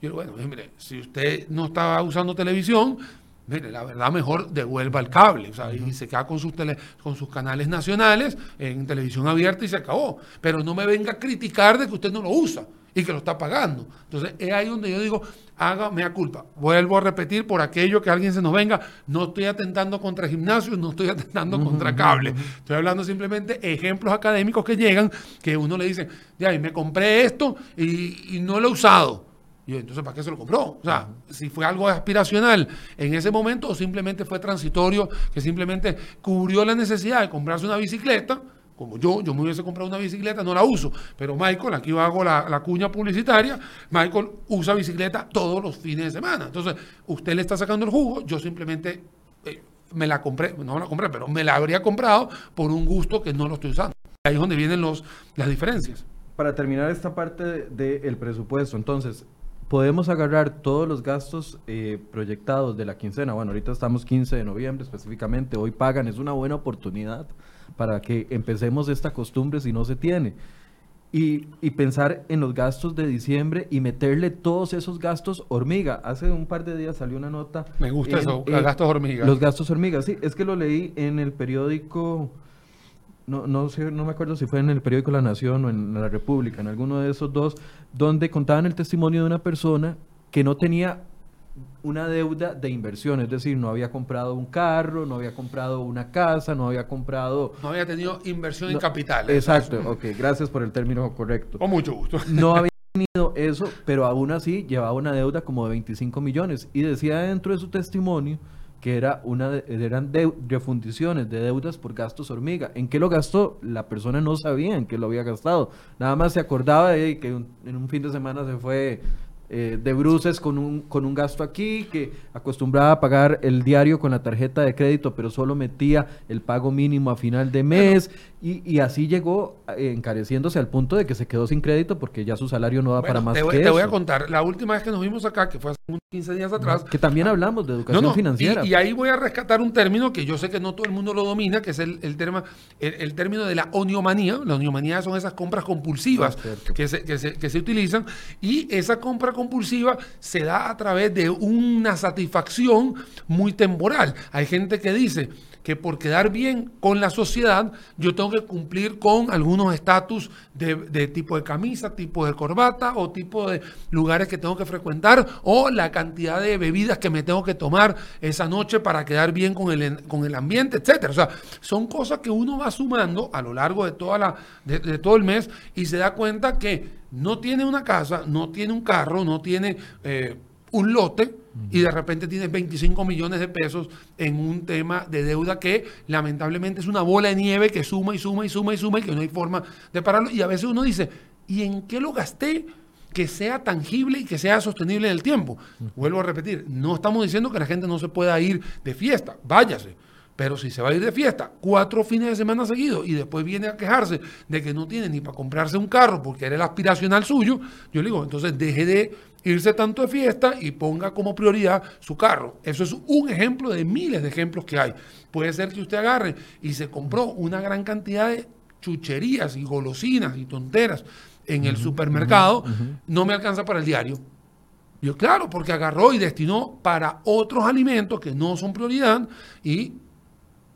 y bueno, mire, si usted no está usando televisión, mire, la verdad mejor devuelva el cable, o sea, y se queda con sus, tele, con sus canales nacionales en televisión abierta y se acabó. Pero no me venga a criticar de que usted no lo usa y que lo está pagando. Entonces, es ahí donde yo digo, haga mea culpa. Vuelvo a repetir por aquello que alguien se nos venga, no estoy atentando contra gimnasios, no estoy atentando contra cable. Estoy hablando simplemente ejemplos académicos que llegan, que uno le dice, ya, y me compré esto y, y no lo he usado. Y entonces, ¿para qué se lo compró? O sea, si fue algo aspiracional en ese momento o simplemente fue transitorio, que simplemente cubrió la necesidad de comprarse una bicicleta, como yo, yo me hubiese comprado una bicicleta, no la uso, pero Michael, aquí hago la, la cuña publicitaria, Michael usa bicicleta todos los fines de semana. Entonces, usted le está sacando el jugo, yo simplemente eh, me la compré, no la compré, pero me la habría comprado por un gusto que no lo estoy usando. Ahí es donde vienen los, las diferencias. Para terminar esta parte del presupuesto, entonces, podemos agarrar todos los gastos eh, proyectados de la quincena. Bueno, ahorita estamos 15 de noviembre específicamente, hoy pagan, es una buena oportunidad para que empecemos esta costumbre si no se tiene. Y, y, pensar en los gastos de diciembre y meterle todos esos gastos hormiga. Hace un par de días salió una nota. Me gusta eso, los gastos hormiga. Los gastos hormiga, sí, es que lo leí en el periódico no, no, sé, no me acuerdo si fue en el periódico La Nación o en La República, en alguno de esos dos, donde contaban el testimonio de una persona que no tenía una deuda de inversión, es decir, no había comprado un carro, no había comprado una casa, no había comprado... No había tenido inversión en capital. Exacto, ok, gracias por el término correcto. Con mucho gusto. *laughs* No había tenido eso, pero aún así llevaba una deuda como de 25 millones y decía dentro de su testimonio que era una eran de, refundiciones de deudas por gastos hormiga. ¿En qué lo gastó? La persona no sabía en qué lo había gastado. Nada más se acordaba de que en un fin de semana se fue eh, de bruces con un, con un gasto aquí, que acostumbraba a pagar el diario con la tarjeta de crédito, pero solo metía el pago mínimo a final de mes, y, y, así llegó eh, encareciéndose al punto de que se quedó sin crédito porque ya su salario no da para más te voy, que Te voy a contar, la última vez que nos vimos acá, que fue hace unos 15 días atrás. Que también hablamos de educación financiera. Y, y, ahí voy a rescatar un término que yo sé que no todo el mundo lo domina, que es el, el, terma, el, el término de la oniomanía. La oniomanía son esas compras compulsivas ah, que, se, que, se, que se utilizan, y esa compra compulsiva se da a través de una satisfacción muy temporal. Hay gente que dice, que por quedar bien con la sociedad, yo tengo que cumplir con algunos estatus de, tipo de camisa, tipo de corbata o tipo de lugares que tengo que frecuentar o la cantidad de bebidas que me tengo que tomar esa noche para quedar bien con el, con el ambiente, etcétera. O sea, son cosas que uno va sumando a lo largo de, toda la, de todo el mes y se da cuenta que no tiene una casa, no tiene un carro, no tiene eh, un lote, y de repente tienes 25 millones de pesos en un tema de deuda que lamentablemente es una bola de nieve que suma y suma y suma y suma y que no hay forma de pararlo. Y a veces uno dice, ¿y en qué lo gasté? que sea tangible y que sea sostenible en el tiempo. Vuelvo a repetir, no estamos diciendo que la gente no se pueda ir de fiesta, váyase. Pero si se va a ir de fiesta cuatro fines de semana seguidos y después viene a quejarse de que no tiene ni para comprarse un carro porque era el aspiracional suyo, yo le digo, entonces deje de irse tanto de fiesta y ponga como prioridad su carro. Eso es un ejemplo de miles de ejemplos que hay. Puede ser que usted agarre y se compró una gran cantidad de chucherías y golosinas y tonteras en el supermercado, no me alcanza para el diario. Yo, claro, porque agarró y destinó para otros alimentos que no son prioridad y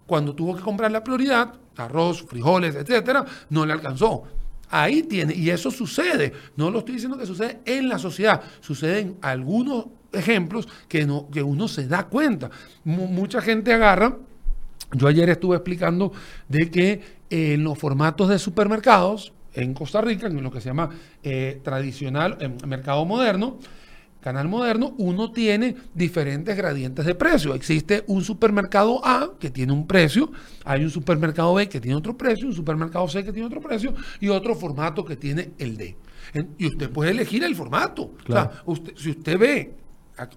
cuando tuvo que comprar la prioridad, arroz, frijoles, etcétera, no le alcanzó. Ahí tiene, y eso sucede. No lo estoy diciendo que sucede en la sociedad, sucede en algunos ejemplos que, no, que uno se da cuenta. Mucha gente agarra. Yo ayer estuve explicando de que eh, en los formatos de supermercados en Costa Rica, en lo que se llama eh, tradicional mercado moderno, Canal Moderno, uno tiene diferentes gradientes de precio. Existe un supermercado A que tiene un precio, hay un supermercado B que tiene otro precio, un supermercado C que tiene otro precio y otro formato que tiene el D. Y usted puede elegir el formato. Claro. O sea, usted, si usted ve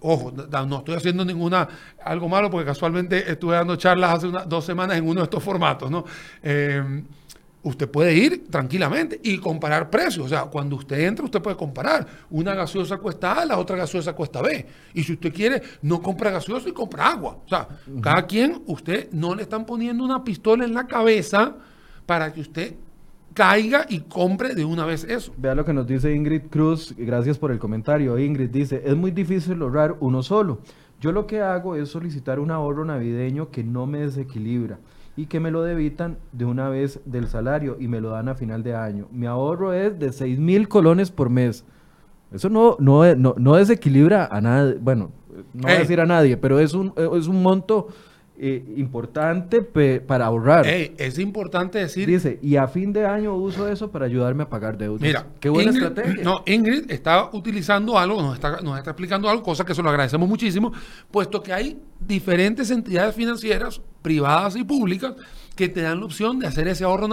ojo, no estoy haciendo ninguna algo malo porque casualmente estuve dando charlas hace una, dos semanas en uno de estos formatos, ¿no? Eh, usted puede ir tranquilamente y comparar precios. O sea, cuando usted entra, usted puede comparar. Una gaseosa cuesta A, la otra gaseosa cuesta B. Y si usted quiere, no compra gaseosa y compra agua. O sea, uh -huh. cada quien, usted no le están poniendo una pistola en la cabeza para que usted caiga y compre de una vez eso. Vea lo que nos dice Ingrid Cruz, gracias por el comentario. Ingrid dice, es muy difícil lograr uno solo. Yo lo que hago es solicitar un ahorro navideño que no me desequilibra y que me lo debitan de una vez del salario y me lo dan a final de año. Mi ahorro es de 6 mil colones por mes. Eso no, no, no, no desequilibra a nadie, bueno, no voy a decir a nadie, pero es un, es un monto eh, importante para ahorrar. Es importante decir. Dice, y a fin de año uso eso para ayudarme a pagar deudas. Mira, qué buena Ingrid, estrategia. No, Ingrid está utilizando algo, nos está, nos está explicando algo, cosa que se lo agradecemos muchísimo, puesto que hay diferentes entidades financieras, privadas y públicas, que te dan la opción de hacer ese ahorro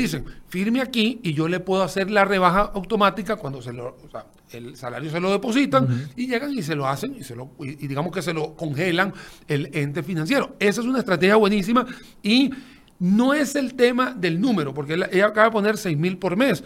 dicen, firme aquí y yo le puedo hacer la rebaja automática cuando se lo, o sea, el salario se lo depositan uh -huh. y llegan y se lo hacen y, se lo, y, y, digamos que se lo congelan el ente financiero. Esa es una estrategia buenísima y no es el tema del número, porque ella acaba de poner 6 mil por mes.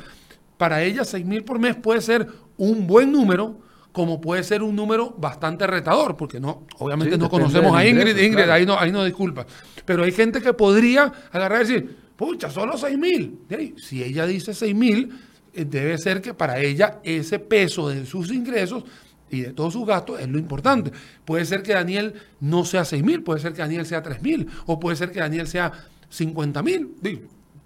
Para ella 6 mil por mes puede ser un buen número, como puede ser un número bastante retador, porque no, obviamente no conocemos a Ingrid, Ingrid, ahí no, ahí no disculpa. Pero hay gente que podría agarrar y decir, pucha, solo 6 mil. Si ella dice 6 mil, eh, debe ser que para ella ese peso de sus ingresos y de todos sus gastos es lo importante. Puede ser que Daniel no sea 6 mil, puede ser que Daniel sea 3 mil, o puede ser que Daniel sea 50 mil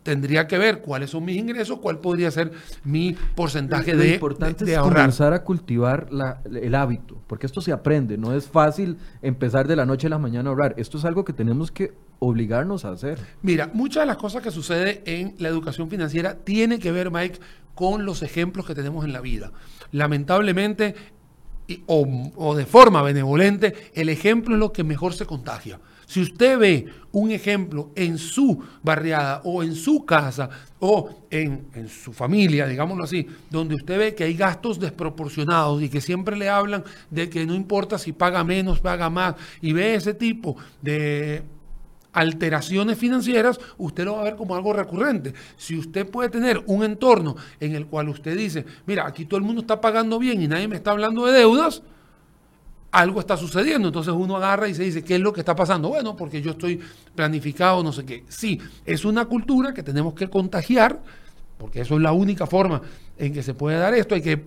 tendría que ver cuáles son mis ingresos, cuál podría ser mi porcentaje de, importante de, es comenzar a cultivar el hábito, porque esto se aprende, no es fácil empezar de la noche a la mañana a ahorrar, esto es algo que tenemos que obligarnos a hacer. Mira, muchas de las cosas que sucede en la educación financiera tiene que ver, Mike, con los ejemplos que tenemos en la vida. Lamentablemente, o, de forma benevolente, el ejemplo es lo que mejor se contagia. Si usted ve un ejemplo en su barriada o en su casa o en, su familia, digámoslo así, donde usted ve que hay gastos desproporcionados y que siempre le hablan de que no importa si paga menos, paga más, y ve ese tipo de alteraciones financieras, usted lo va a ver como algo recurrente. Si usted puede tener un entorno en el cual usted dice, mira, aquí todo el mundo está pagando bien y nadie me está hablando de deudas, algo está sucediendo. Entonces uno agarra y se dice, ¿qué es lo que está pasando? Bueno, porque yo estoy planificado, no sé qué. Sí, es una cultura que tenemos que contagiar, porque eso es la única forma en que se puede dar esto. Hay que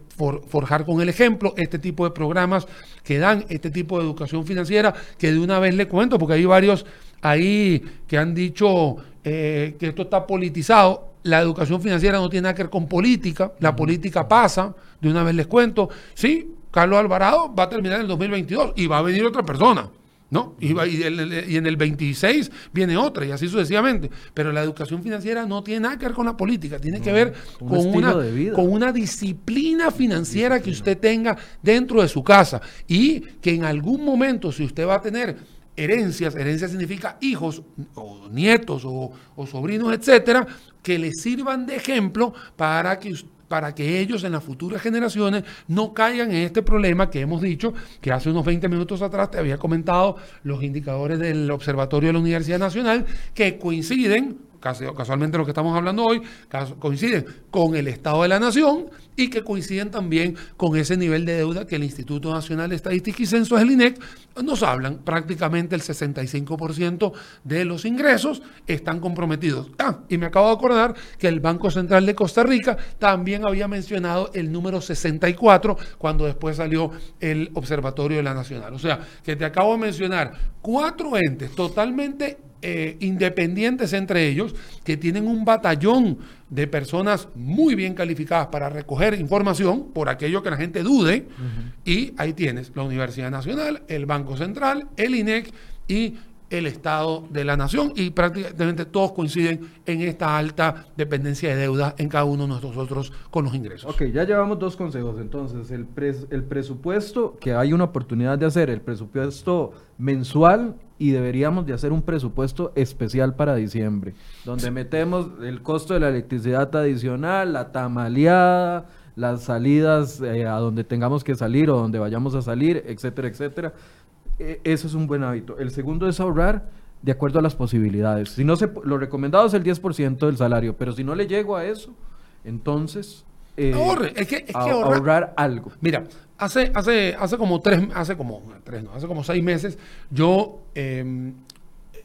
forjar con el ejemplo este tipo de programas que dan este tipo de educación financiera, que de una vez le cuento, porque hay varios ahí que han dicho eh, que esto está politizado. La educación financiera no tiene nada que ver con política, la política pasa, de una vez les cuento, sí, Carlos Alvarado va a terminar en el 2022 y va a venir otra persona. ¿no? Y, en el 26 viene otra y así sucesivamente. Pero la educación financiera no tiene nada que ver con la política, tiene que ver con, una, con una disciplina financiera que usted tenga dentro de su casa y que en algún momento, si usted va a tener herencias, herencia significa hijos o nietos o, sobrinos, etcétera, que le sirvan de ejemplo para que para que ellos en las futuras generaciones no caigan en este problema que hemos dicho, que hace unos 20 minutos atrás te había comentado los indicadores del Observatorio de la Universidad Nacional, que coinciden casualmente lo que estamos hablando hoy, coinciden con el Estado de la Nación y que coinciden también con ese nivel de deuda que el Instituto Nacional de Estadística y Censos, el INEC, nos hablan. Prácticamente el 65% de los ingresos están comprometidos. Ah, y me acabo de acordar que el Banco Central de Costa Rica también había mencionado el número 64 cuando después salió el Observatorio de la Nacional. O sea, que te acabo de mencionar cuatro entes totalmente eh, independientes entre ellos, que tienen un batallón de personas muy bien calificadas para recoger información por aquello que la gente dude. Y ahí tienes la Universidad Nacional, el Banco Central, el INEC y el Estado de la Nación y prácticamente todos coinciden en esta alta dependencia de deuda en cada uno de nosotros con los ingresos. Ok, ya llevamos dos consejos entonces. El, el presupuesto, que hay una oportunidad de hacer, el presupuesto mensual y deberíamos de hacer un presupuesto especial para diciembre, donde metemos el costo de la electricidad adicional, la tamaleada, las salidas eh, a donde tengamos que salir o donde vayamos a salir, etcétera, etcétera. E, eso es un buen hábito. El segundo es ahorrar de acuerdo a las posibilidades. Si no se, lo recomendado es el 10% del salario, pero si no le llego a eso, entonces eh, Ahorre, es que, es que ahorrar algo. Mira, hace, hace, hace como tres, hace como tres, no, hace como seis meses, yo em,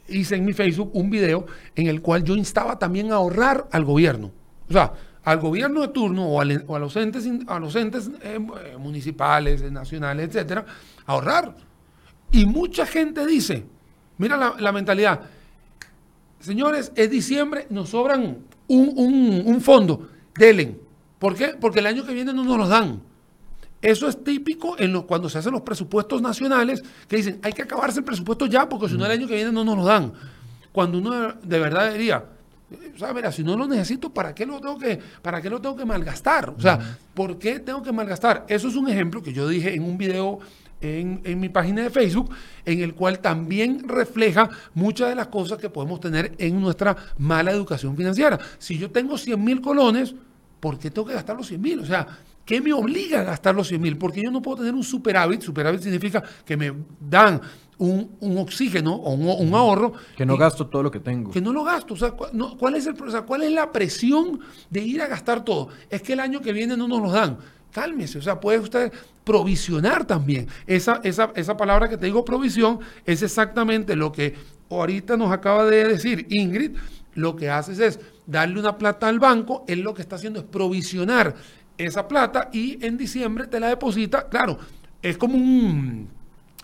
hice en mi Facebook un video en el cual yo instaba también a ahorrar al gobierno. O sea, al gobierno de turno o, a los entes, a los entes em, eh, municipales, nacionales, etcétera, ahorrar. Y mucha gente dice, mira la, mentalidad, señores, es diciembre, nos sobran un, un, fondo, delen. ¿Por qué? Porque el año que viene no nos los dan. Eso es típico en cuando se hacen los presupuestos nacionales, que dicen, hay que acabarse el presupuesto ya, porque si no el año que viene no nos lo dan. Cuando uno de verdad diría, o sea, mira, si no lo necesito, ¿para qué lo tengo que, para qué lo tengo que malgastar? O sea, ¿por qué tengo que malgastar? Eso es un ejemplo que yo dije en un video en, en, mi página de Facebook, en el cual también refleja muchas de las cosas que podemos tener en nuestra mala educación financiera. Si yo tengo 100 mil colones, ¿por qué tengo que gastar los 100 mil? O sea, ¿qué me obliga a gastar los 100 mil? Porque yo no puedo tener un superávit. Superávit significa que me dan un, un oxígeno o un, un ahorro. Que no y- gasto todo lo que tengo. que no lo gasto. O sea, cu- no- ¿cuál, es el, o sea, ¿cuál es la presión de ir a gastar todo? Es que el año que viene no nos los dan. Cálmese, o sea, puede usted provisionar también. Esa, esa, esa palabra que te digo, provisión, es exactamente lo que ahorita nos acaba de decir Ingrid. Lo que haces es darle una plata al banco, él lo que está haciendo es provisionar esa plata y en diciembre te la deposita. Claro, es como un,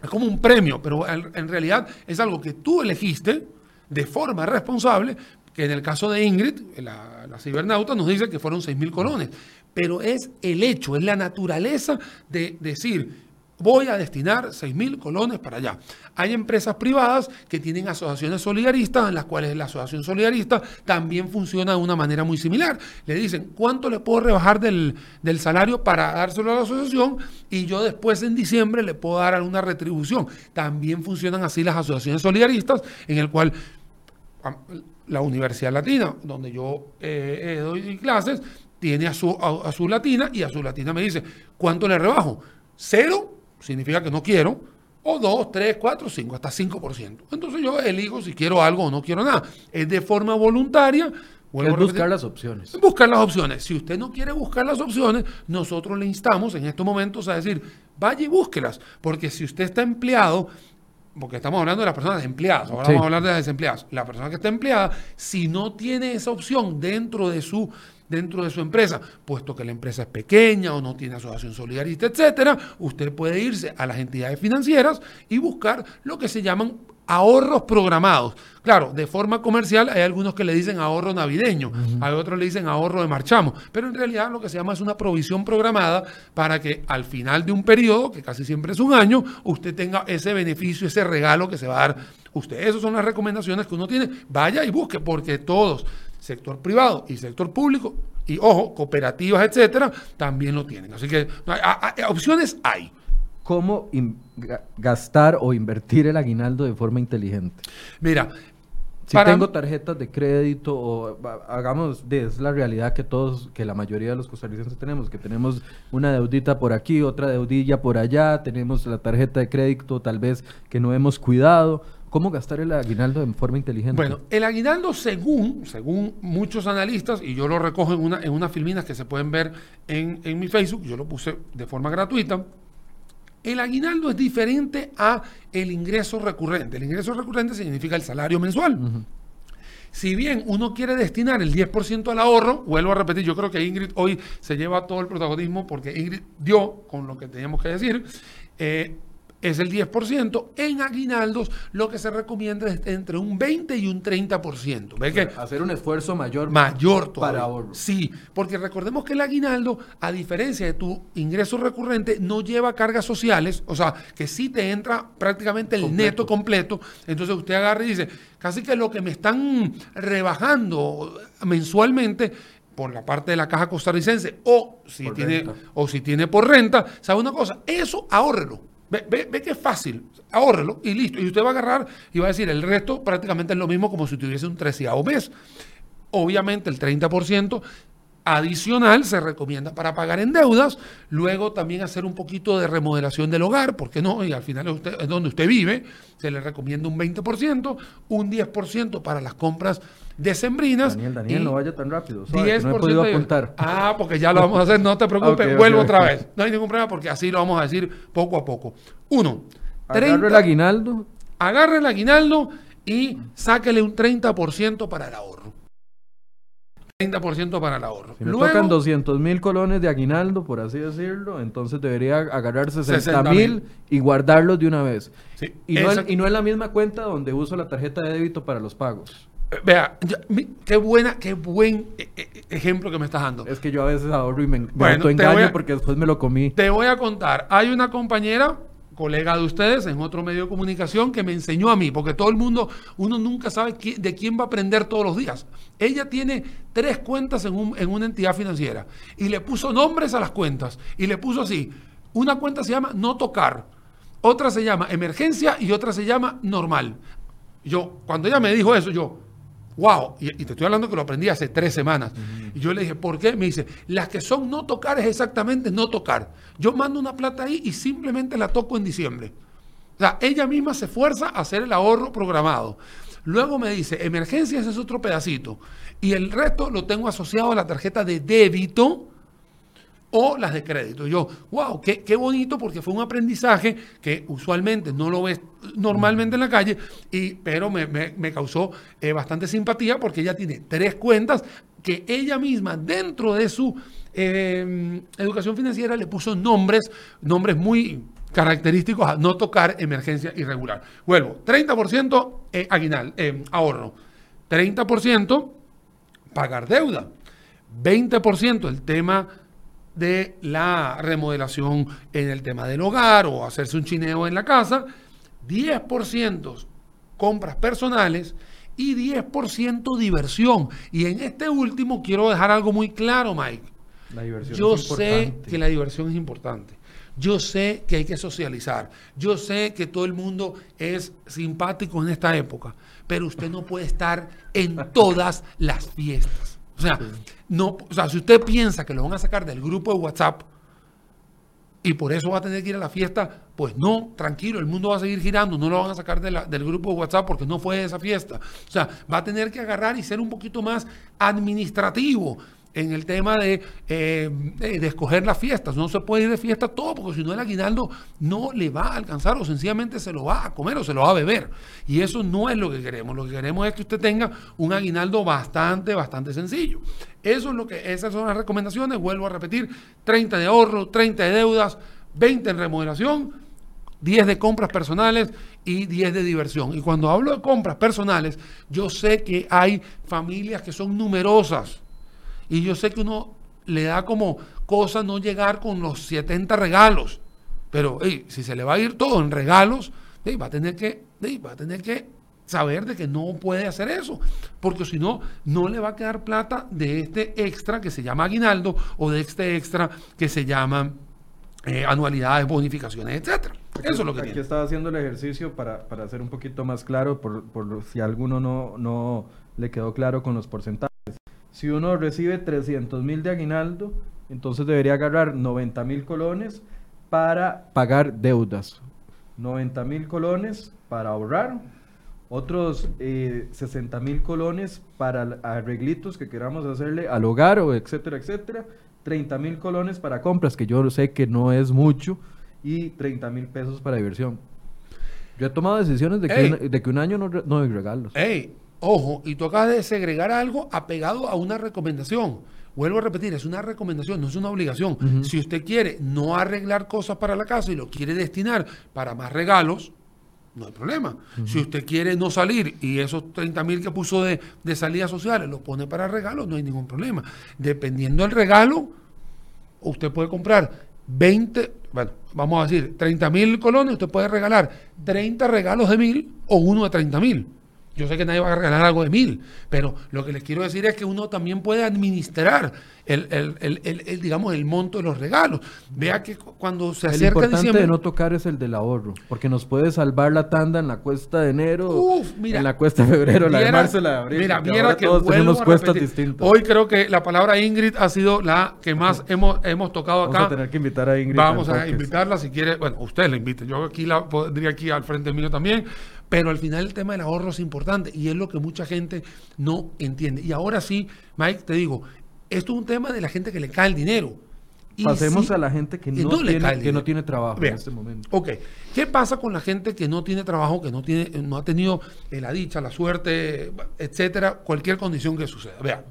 es como un premio, pero en realidad es algo que tú elegiste de forma responsable, que en el caso de Ingrid, la, cibernauta, nos dice que fueron 6 mil colones. Pero es el hecho, es la naturaleza de decir, voy a destinar 6 mil colones para allá. Hay empresas privadas que tienen asociaciones solidaristas, en las cuales la asociación solidarista también funciona de una manera muy similar. Le dicen, ¿cuánto le puedo rebajar del, del salario para dárselo a la asociación? Y yo después en diciembre le puedo dar alguna retribución. También funcionan así las asociaciones solidaristas, en el cual la Universidad Latina, donde yo eh, eh, doy clases, tiene a su, a, a su latina y a su latina me dice, ¿cuánto le rebajo? Cero significa que no quiero, o dos, tres, cuatro, cinco, hasta 5%. Entonces yo elijo si quiero algo o no quiero nada. Es de forma voluntaria. Es buscar las opciones. Buscar las opciones. Si usted no quiere buscar las opciones, nosotros le instamos en estos momentos a decir, vaya y búsquelas. Porque si usted está empleado, porque estamos hablando de las personas empleadas, ahora Sí. vamos a hablar de las desempleadas. La persona que está empleada, si no tiene esa opción dentro de su dentro de su empresa, puesto que la empresa es pequeña o no tiene asociación solidarista, etcétera, usted puede irse a las entidades financieras y buscar lo que se llaman ahorros programados. Claro, de forma comercial hay algunos que le dicen ahorro navideño, hay otros le dicen ahorro de marchamo, pero en realidad lo que se llama es una provisión programada para que al final de un periodo, que casi siempre es un año, usted tenga ese beneficio, ese regalo que se va a dar usted. Esas son las recomendaciones que uno tiene. Vaya y busque, porque todos, sector privado y sector público, y ojo, cooperativas, etcétera, también lo tienen. Así que a- a- opciones hay. ¿Cómo gastar o invertir el aguinaldo de forma inteligente? Mira, Si para- tengo tarjetas de crédito o hagamos, de, es la realidad que todos, que la mayoría de los costarricenses tenemos, que tenemos una deudita por aquí, otra deudilla por allá, tenemos la tarjeta de crédito tal vez que no hemos cuidado. ¿Cómo gastar el aguinaldo de forma inteligente? Bueno, el aguinaldo, según, según muchos analistas, y yo lo recojo en, una, en unas filminas que se pueden ver en, en mi Facebook, yo lo puse de forma gratuita. El aguinaldo es diferente a el ingreso recurrente. El ingreso recurrente significa el salario mensual. Si bien uno quiere destinar el 10% al ahorro, vuelvo a repetir, yo creo que Ingrid hoy se lleva todo el protagonismo porque Ingrid dio con lo que teníamos que decir. eh, es el 10%. En aguinaldos lo que se recomienda es entre un 20 y un 30%. ¿Ve que hacer un esfuerzo mayor, mayor todavía. para ahorro. Sí, porque recordemos que el aguinaldo, a diferencia de tu ingreso recurrente, no lleva cargas sociales, o sea, que sí te entra prácticamente el Completo. neto completo. Entonces usted agarra y dice, casi que lo que me están rebajando mensualmente por la parte de la caja costarricense o si Por tiene renta. o si tiene por renta, ¿sabe una cosa? Eso ahórrelo. Ve, ve, que es fácil, ahórrelo y listo. Y usted va a agarrar y va a decir, el resto prácticamente es lo mismo como si tuviese un treceavo mes. Obviamente el 30% adicional se recomienda para pagar en deudas, luego también hacer un poquito de remodelación del hogar, ¿por qué no? Y al final es, usted- es donde usted vive, se le recomienda un 20%, un 10% para las compras decembrinas. Daniel, Daniel, no vaya tan rápido. suave, que 10% no he podido apuntar. Ah, porque ya lo vamos a hacer, no te preocupes, *laughs* vuelvo otra vez. No hay ningún problema porque así lo vamos a decir poco a poco. Uno, Agarro 30, el aguinaldo, agarre el aguinaldo y sáquele un 30% para el ahorro. 30% para el ahorro. si me Luego, tocan 200 mil colones de aguinaldo, por así decirlo, entonces debería agarrar 60 60,000. mil y guardarlos de una vez. Sí, Y no, en, y no en la misma cuenta donde uso la tarjeta de débito para los pagos. eh, vea, mi- qué buena, qué buen eh, eh, ejemplo que me estás dando. Es que yo a veces ahorro y me, me Bueno, a- porque después me lo comí. Te voy a contar, hay una compañera, colega de ustedes, en otro medio de comunicación, que me enseñó a mí, porque todo el mundo, uno nunca sabe de quién va a aprender todos los días. Ella tiene tres cuentas en, un- en una entidad financiera y le puso nombres a las cuentas y le puso así, una cuenta se llama no tocar, otra se llama emergencia y otra se llama normal. Yo, cuando ella me dijo eso, yo, wow, y te estoy hablando que lo aprendí hace tres semanas. Y yo le dije, ¿por qué? Me dice, las que son no tocar es exactamente no tocar. Yo mando una plata ahí y simplemente la toco en diciembre. sea, ella misma se esfuerza a hacer el ahorro programado. Luego me dice, emergencias es otro pedacito. Y el resto lo tengo asociado a la tarjeta de débito o las de crédito. Yo, wow, qué, qué, bonito porque fue un aprendizaje que usualmente no lo ves normalmente en la calle, y, pero me, me, causó eh, bastante simpatía porque ella tiene tres cuentas que ella misma dentro de su eh, educación financiera le puso nombres, nombres muy característicos a no tocar emergencia irregular. Vuelvo, 30% eh, aguinal, eh, ahorro, 30% pagar deuda, 20% el tema de la remodelación en el tema del hogar o hacerse un chineo en la casa, 10% compras personales y 10% diversión. Y en este último quiero dejar algo muy claro, Mike. Yo sé que la diversión es importante. Yo sé que hay que socializar. Yo sé que todo el mundo es simpático en esta época, pero usted no puede estar en todas las fiestas. O sea, no, o sea, si usted piensa que lo van a sacar del grupo de WhatsApp y por eso va a tener que ir a la fiesta, pues no, tranquilo, el mundo va a seguir girando, no lo van a sacar del grupo de WhatsApp porque no fue esa fiesta. O sea, va a tener que agarrar y ser un poquito más administrativo en el tema de, eh, de, escoger las fiestas. No se puede ir de fiesta todo, porque si no el aguinaldo no le va a alcanzar o sencillamente se lo va a comer o se lo va a beber. Y eso no es lo que queremos. Lo que queremos es que usted tenga un aguinaldo bastante, bastante sencillo. Eso es lo que, esas son las recomendaciones. Vuelvo a repetir, 30 de ahorro, 30 de deudas, 20 en remodelación, 10 de compras personales y 10 de diversión. Y cuando hablo de compras personales, yo sé que hay familias que son numerosas y yo sé que uno le da como cosa no llegar con los 70 regalos. Pero si se le va a ir todo en regalos, va, a tener que, va a tener que saber de que no puede hacer eso. Porque si no, no le va a quedar plata de este extra que se llama aguinaldo o de este extra que se llama eh, anualidades, bonificaciones, etcétera. Eso es lo que Aquí estaba haciendo el ejercicio para, para hacer un poquito más claro, por, por si a alguno no, no le quedó claro con los porcentajes. Si uno recibe 300 mil de aguinaldo, entonces debería agarrar 90 mil colones para pagar deudas, 90 mil colones para ahorrar, otros 60 eh, mil colones para arreglitos que queramos hacerle al hogar o etcétera, etcétera, 30 mil colones para compras, que yo sé que no es mucho, y 30 mil pesos para diversión. Yo he tomado decisiones de que, un, de que un año no, no hay regalos. Ey, Ojo, y tú acabas de segregar algo apegado a una recomendación. Vuelvo a repetir, es una recomendación, no es una obligación. Si usted quiere no arreglar cosas para la casa y lo quiere destinar para más regalos, no hay problema. Si usted quiere no salir y esos 30 mil que puso de, de salidas sociales lo pone para regalos, no hay ningún problema. Dependiendo del regalo, usted puede comprar 20, bueno, vamos a decir, 30 mil colones, usted puede regalar 30 regalos de mil o uno de 30 mil. Yo sé que nadie va a regalar algo de mil, pero lo que les quiero decir es que uno también puede administrar el, el, digamos, el monto de los regalos. Vea que cuando se acerca el importante de no tocar es el del ahorro, porque nos puede salvar la tanda en la cuesta de enero, en la cuesta de febrero, la de marzo, la de abril. Mira, mira que todos tenemos cuestas distintas. Hoy creo que la palabra Ingrid ha sido la que más hemos, hemos tocado acá. Vamos a tener que invitar a Ingrid. Vamos a invitarla si quiere. Bueno, usted la invite. Yo aquí la podría aquí al frente mío también pero al final el tema del ahorro es importante y es lo que mucha gente no entiende. Y ahora sí, Mike, te digo, esto es un tema de la gente que le cae el dinero. Pasemos a la gente que no, tiene, que no tiene trabajo en este momento. Ok, ¿qué pasa con la gente que no tiene trabajo, que no, tiene, no ha tenido la dicha, la suerte, etcétera, cualquier condición que suceda? Vean,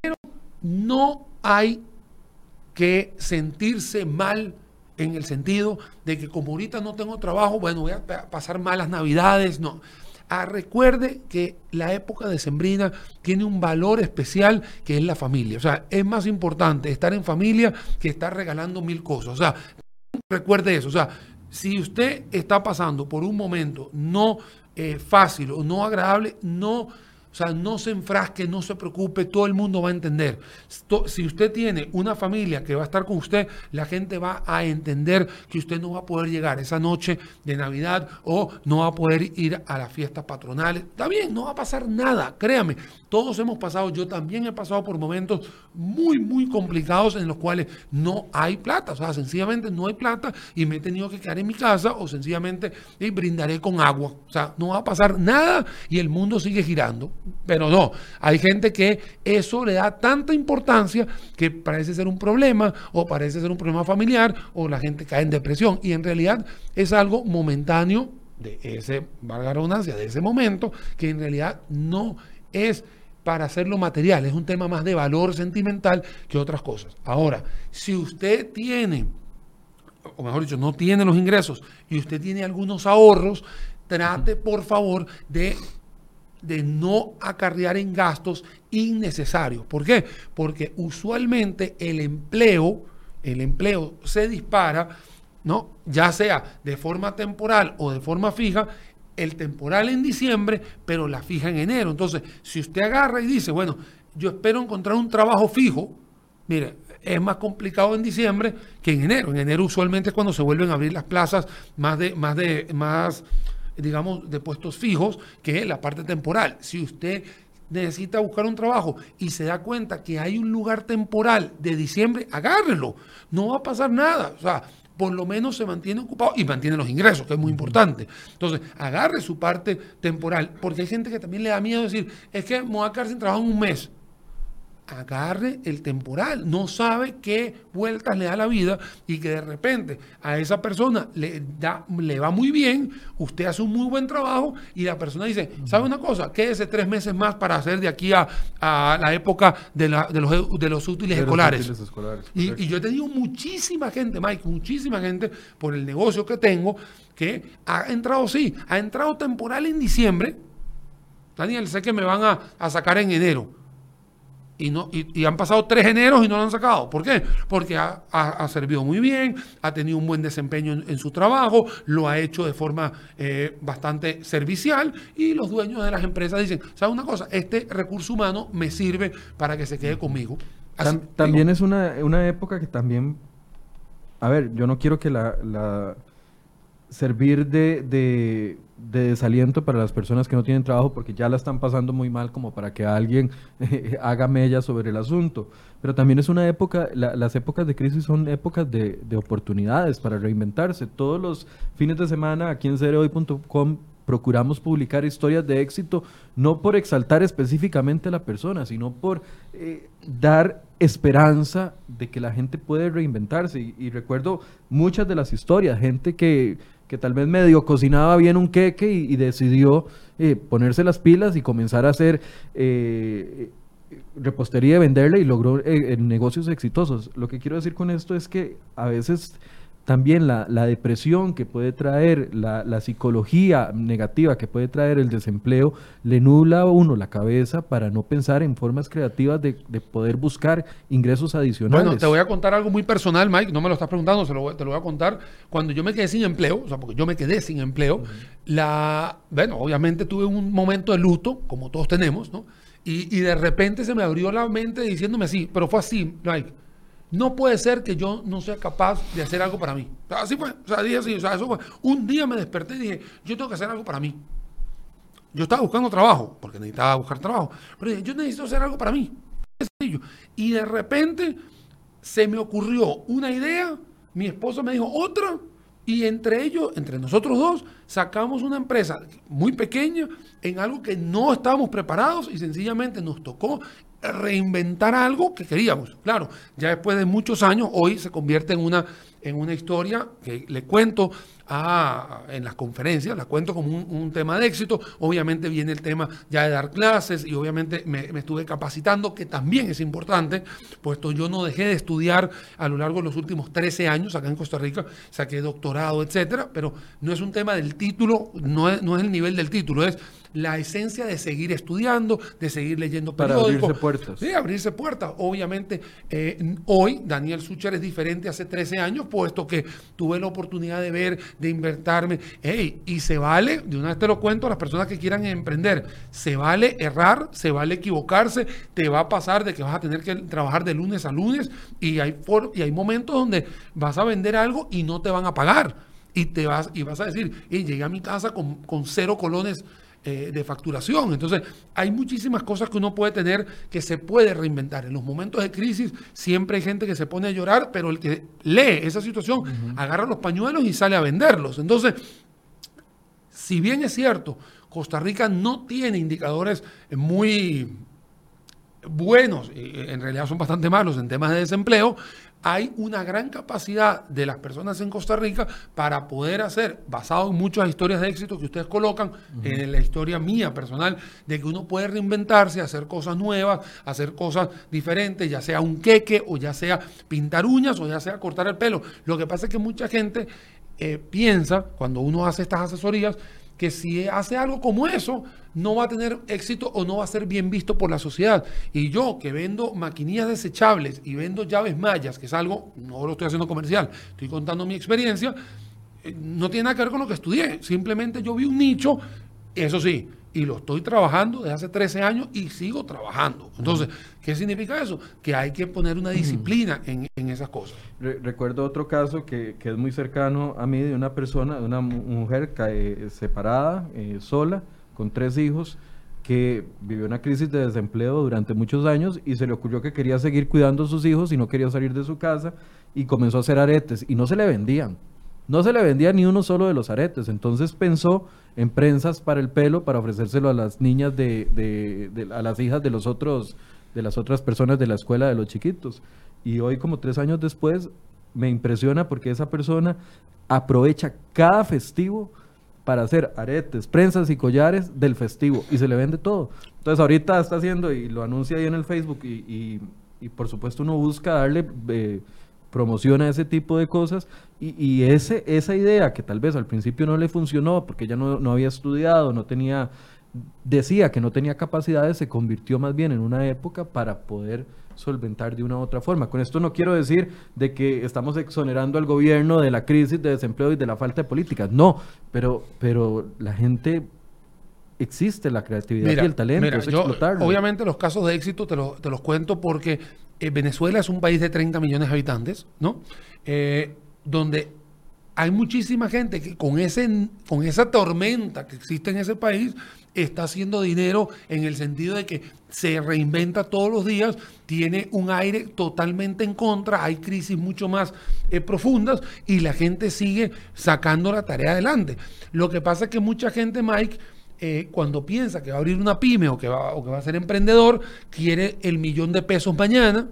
pero no hay que sentirse mal en el sentido de que como ahorita no tengo trabajo, bueno, voy a pasar malas navidades, no. Ah, recuerde que la época de Sembrina tiene un valor especial que es la familia. O sea, es más importante estar en familia que estar regalando mil cosas. O sea, recuerde eso. O sea, si usted está pasando por un momento no eh, fácil o no agradable, no O sea, no se enfrasque, no se preocupe, todo el mundo va a entender. Si usted tiene una familia que va a estar con usted, la gente va a entender que usted no va a poder llegar esa noche de Navidad o no va a poder ir a las fiestas patronales. Está bien, no va a pasar nada, créame. Todos hemos pasado, yo también he pasado por momentos muy, muy complicados en los cuales no hay plata. O sea, sencillamente no hay plata y me he tenido que quedar en mi casa o sencillamente brindaré con agua. O sea, no va a pasar nada y el mundo sigue girando. Pero no, hay gente que eso le da tanta importancia que parece ser un problema o parece ser un problema familiar o la gente cae en depresión. Y en realidad es algo momentáneo de ese, valga de ese momento, que en realidad no es para hacerlo material, es un tema más de valor sentimental que otras cosas. Ahora, si usted tiene, o mejor dicho, no tiene los ingresos y usted tiene algunos ahorros, trate por favor de de no acarrear en gastos innecesarios. ¿Por qué? Porque usualmente el empleo, el empleo se dispara, ¿no? Ya sea de forma temporal o de forma fija, el temporal en diciembre, pero la fija en enero. Entonces, si usted agarra y dice, bueno, yo espero encontrar un trabajo fijo, mire, es más complicado en diciembre que en enero. En enero usualmente es cuando se vuelven a abrir las plazas más de, más de, más digamos, de puestos fijos que la parte temporal. Si usted necesita buscar un trabajo y se da cuenta que hay un lugar temporal de diciembre, agárrelo. No va a pasar nada. O sea, por lo menos se mantiene ocupado y mantiene los ingresos, que es muy importante. Entonces, agarre su parte temporal, porque hay gente que también le da miedo decir, es que me voy a quedar sin trabajo en un mes agarre el temporal. No sabe qué vueltas le da la vida y que de repente a esa persona le, da, le va muy bien, usted hace un muy buen trabajo y la persona dice, ¿sabe una cosa? Quédese tres meses más para hacer de aquí a, la época de, los, de los útiles escolares. y, yo he tenido muchísima gente, Mike, muchísima gente por el negocio que tengo que ha entrado, sí, ha entrado temporal en diciembre. Daniel, sé que me van a, a sacar en enero y, no, y, han pasado tres eneros y no lo han sacado. ¿Por qué? Porque ha, servido muy bien, ha tenido un buen desempeño en, su trabajo, lo ha hecho de forma eh, bastante servicial y los dueños de las empresas dicen, ¿sabes una cosa? Este recurso humano me sirve para que se quede conmigo. también es una, una, época que también, a ver, yo no quiero que la, la servir de, de de desaliento para las personas que no tienen trabajo porque ya la están pasando muy mal como para que alguien *laughs* haga mella sobre el asunto. Pero también es una época, las épocas de crisis son épocas de, de, oportunidades para reinventarse. Todos los fines de semana aquí en cereoy.com procuramos publicar historias de éxito, no por exaltar específicamente a la persona, sino por eh, dar esperanza de que la gente puede reinventarse. y recuerdo muchas de las historias, gente que que tal vez medio cocinaba bien un queque y, decidió eh, ponerse las pilas y comenzar a hacer eh, repostería y venderla y logró eh, negocios exitosos. Lo que quiero decir con esto es que a veces también la, depresión que puede traer, la, psicología negativa que puede traer el desempleo, le nubla a uno la cabeza para no pensar en formas creativas de, poder buscar ingresos adicionales. Bueno, te voy a contar algo muy personal, Mike, no me lo estás preguntando, se lo, te lo voy a contar. Cuando yo me quedé sin empleo, o sea, porque yo me quedé sin empleo, la, bueno, obviamente tuve un momento de luto, como todos tenemos, ¿no? Y, y de repente se me abrió la mente diciéndome así, pero fue así, Mike no puede ser que yo no sea capaz de hacer algo para mí. Así fue. O sea, dije así. O sea, eso fue. Un día me desperté y dije, yo tengo que hacer algo para mí. Yo estaba buscando trabajo, porque necesitaba buscar trabajo. Pero dije, yo necesito hacer algo para mí. Y de repente se me ocurrió una idea, mi esposo me dijo otra, y entre ellos, entre nosotros dos, sacamos una empresa muy pequeña en algo que no estábamos preparados y sencillamente nos tocó reinventar algo que queríamos. Claro, ya después de muchos años, hoy se convierte en una, en una historia que le cuento a, en las conferencias, la cuento como un, tema de éxito. Obviamente viene el tema ya de dar clases y obviamente me, estuve capacitando, que también es importante, puesto yo no dejé de estudiar a lo largo de los últimos 13 años acá en Costa Rica, saqué doctorado, etcétera, pero no es un tema del título, no es, no es el nivel del título, es la esencia de seguir estudiando, de seguir leyendo periódicos. Para abrirse puertas. Sí, abrirse puertas. Obviamente, eh, hoy Daniel Sucher es diferente hace 13 años, puesto que tuve la oportunidad de ver de invertirme. Hey, y se vale, de una vez te lo cuento a las personas que quieran emprender, se vale errar, se vale equivocarse, te va a pasar de que vas a tener que trabajar de lunes a lunes y hay, y hay momentos donde vas a vender algo y no te van a pagar. Y, te vas, y vas a decir, hey, llegué a mi casa con, con cero colones eh, de facturación. Entonces, hay muchísimas cosas que uno puede tener que se puede reinventar. En los momentos de crisis siempre hay gente que se pone a llorar, pero el que lee esa situación agarra los pañuelos y sale a venderlos. Entonces, si bien es cierto, Costa Rica no tiene indicadores muy buenos, en realidad son bastante malos en temas de desempleo, hay una gran capacidad de las personas en Costa Rica para poder hacer, basado en muchas historias de éxito que ustedes colocan, en la historia mía personal, de que uno puede reinventarse, hacer cosas nuevas, hacer cosas diferentes, ya sea un queque o ya sea pintar uñas o ya sea cortar el pelo. Lo que pasa es que mucha gente eh, piensa, cuando uno hace estas asesorías, que si hace algo como eso, no va a tener éxito o no va a ser bien visto por la sociedad. Y yo que vendo maquinillas desechables y vendo llaves mayas, que es algo, no lo estoy haciendo comercial, estoy contando mi experiencia, eh, no tiene nada que ver con lo que estudié. Simplemente yo vi un nicho, eso sí, y lo estoy trabajando desde hace 13 años y sigo trabajando. Entonces, ¿qué significa eso? Que hay que poner una disciplina en, esas cosas. recuerdo otro caso que, es muy cercano a mí de una persona, de una mujer eh, separada, eh, sola, con tres hijos, que vivió una crisis de desempleo durante muchos años y se le ocurrió que quería seguir cuidando a sus hijos y no quería salir de su casa y comenzó a hacer aretes y no se le vendían. No se le vendía ni uno solo de los aretes, entonces pensó en prensas para el pelo para ofrecérselo a las niñas de, de, a las hijas de los otros, de las otras personas de la escuela de los chiquitos. Y hoy, como tres años después, me impresiona porque esa persona aprovecha cada festivo para hacer aretes, prensas y collares del festivo y se le vende todo. Entonces ahorita está haciendo y lo anuncia ahí en el Facebook y, y, por supuesto uno busca darle eh, promociona ese tipo de cosas y, y, ese, esa idea que tal vez al principio no le funcionó porque ella no, no, había estudiado, no tenía, decía que no tenía capacidades, se convirtió más bien en una época para poder solventar de una u otra forma. Con esto no quiero decir de que estamos exonerando al gobierno de la crisis de desempleo y de la falta de políticas, no, pero, pero la gente existe la creatividad y el talento, es explotarlo. Obviamente los casos de éxito te, te los cuento porque eh, Venezuela es un país de 30 millones de habitantes, ¿no? Eh, donde hay muchísima gente que con, ese, con esa tormenta que existe en ese país está haciendo dinero en el sentido de que se reinventa todos los días, tiene un aire totalmente en contra, hay crisis mucho más eh, profundas y la gente sigue sacando la tarea adelante. Lo que pasa es que mucha gente, Mike, eh, cuando piensa que va a abrir una pyme o que, va, o que va a ser emprendedor, quiere el millón de pesos mañana,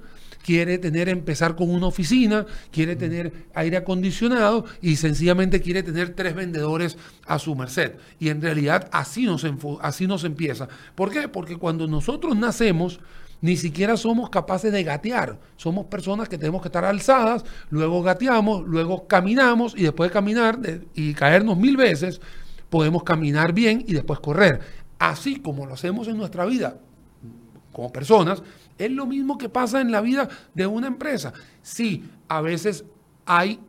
quiere tener, empezar con una oficina, quiere tener aire acondicionado y sencillamente quiere tener tres vendedores a su merced. Y en realidad así nos, así nos empieza. ¿Por qué? Porque cuando nosotros nacemos, ni siquiera somos capaces de gatear. Somos personas que tenemos que estar alzadas, luego gateamos, luego caminamos y después de caminar y caernos mil veces, podemos caminar bien y después correr. Así como lo hacemos en nuestra vida como personas, es lo mismo que pasa en la vida de una empresa. Sí, a veces hay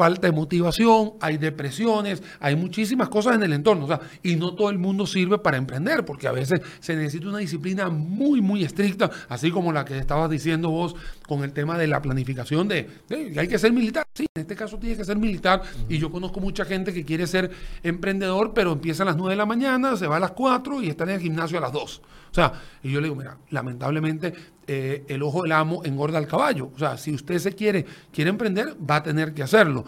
falta de motivación, hay depresiones, hay muchísimas cosas en el entorno. O sea, y no todo el mundo sirve para emprender, porque a veces se necesita una disciplina muy, muy estricta, así como la que estabas diciendo vos con el tema de la planificación de, que hay que ser militar. Sí, en este caso tiene que ser militar. Y yo conozco mucha gente que quiere ser emprendedor, pero empieza a las 9 de la mañana, se va a las 4 y está en el gimnasio a las 2. O sea, y yo le digo, mira, lamentablemente eh, el ojo del amo engorda al caballo. O sea, si usted se quiere, quiere emprender, va a tener que hacerlo.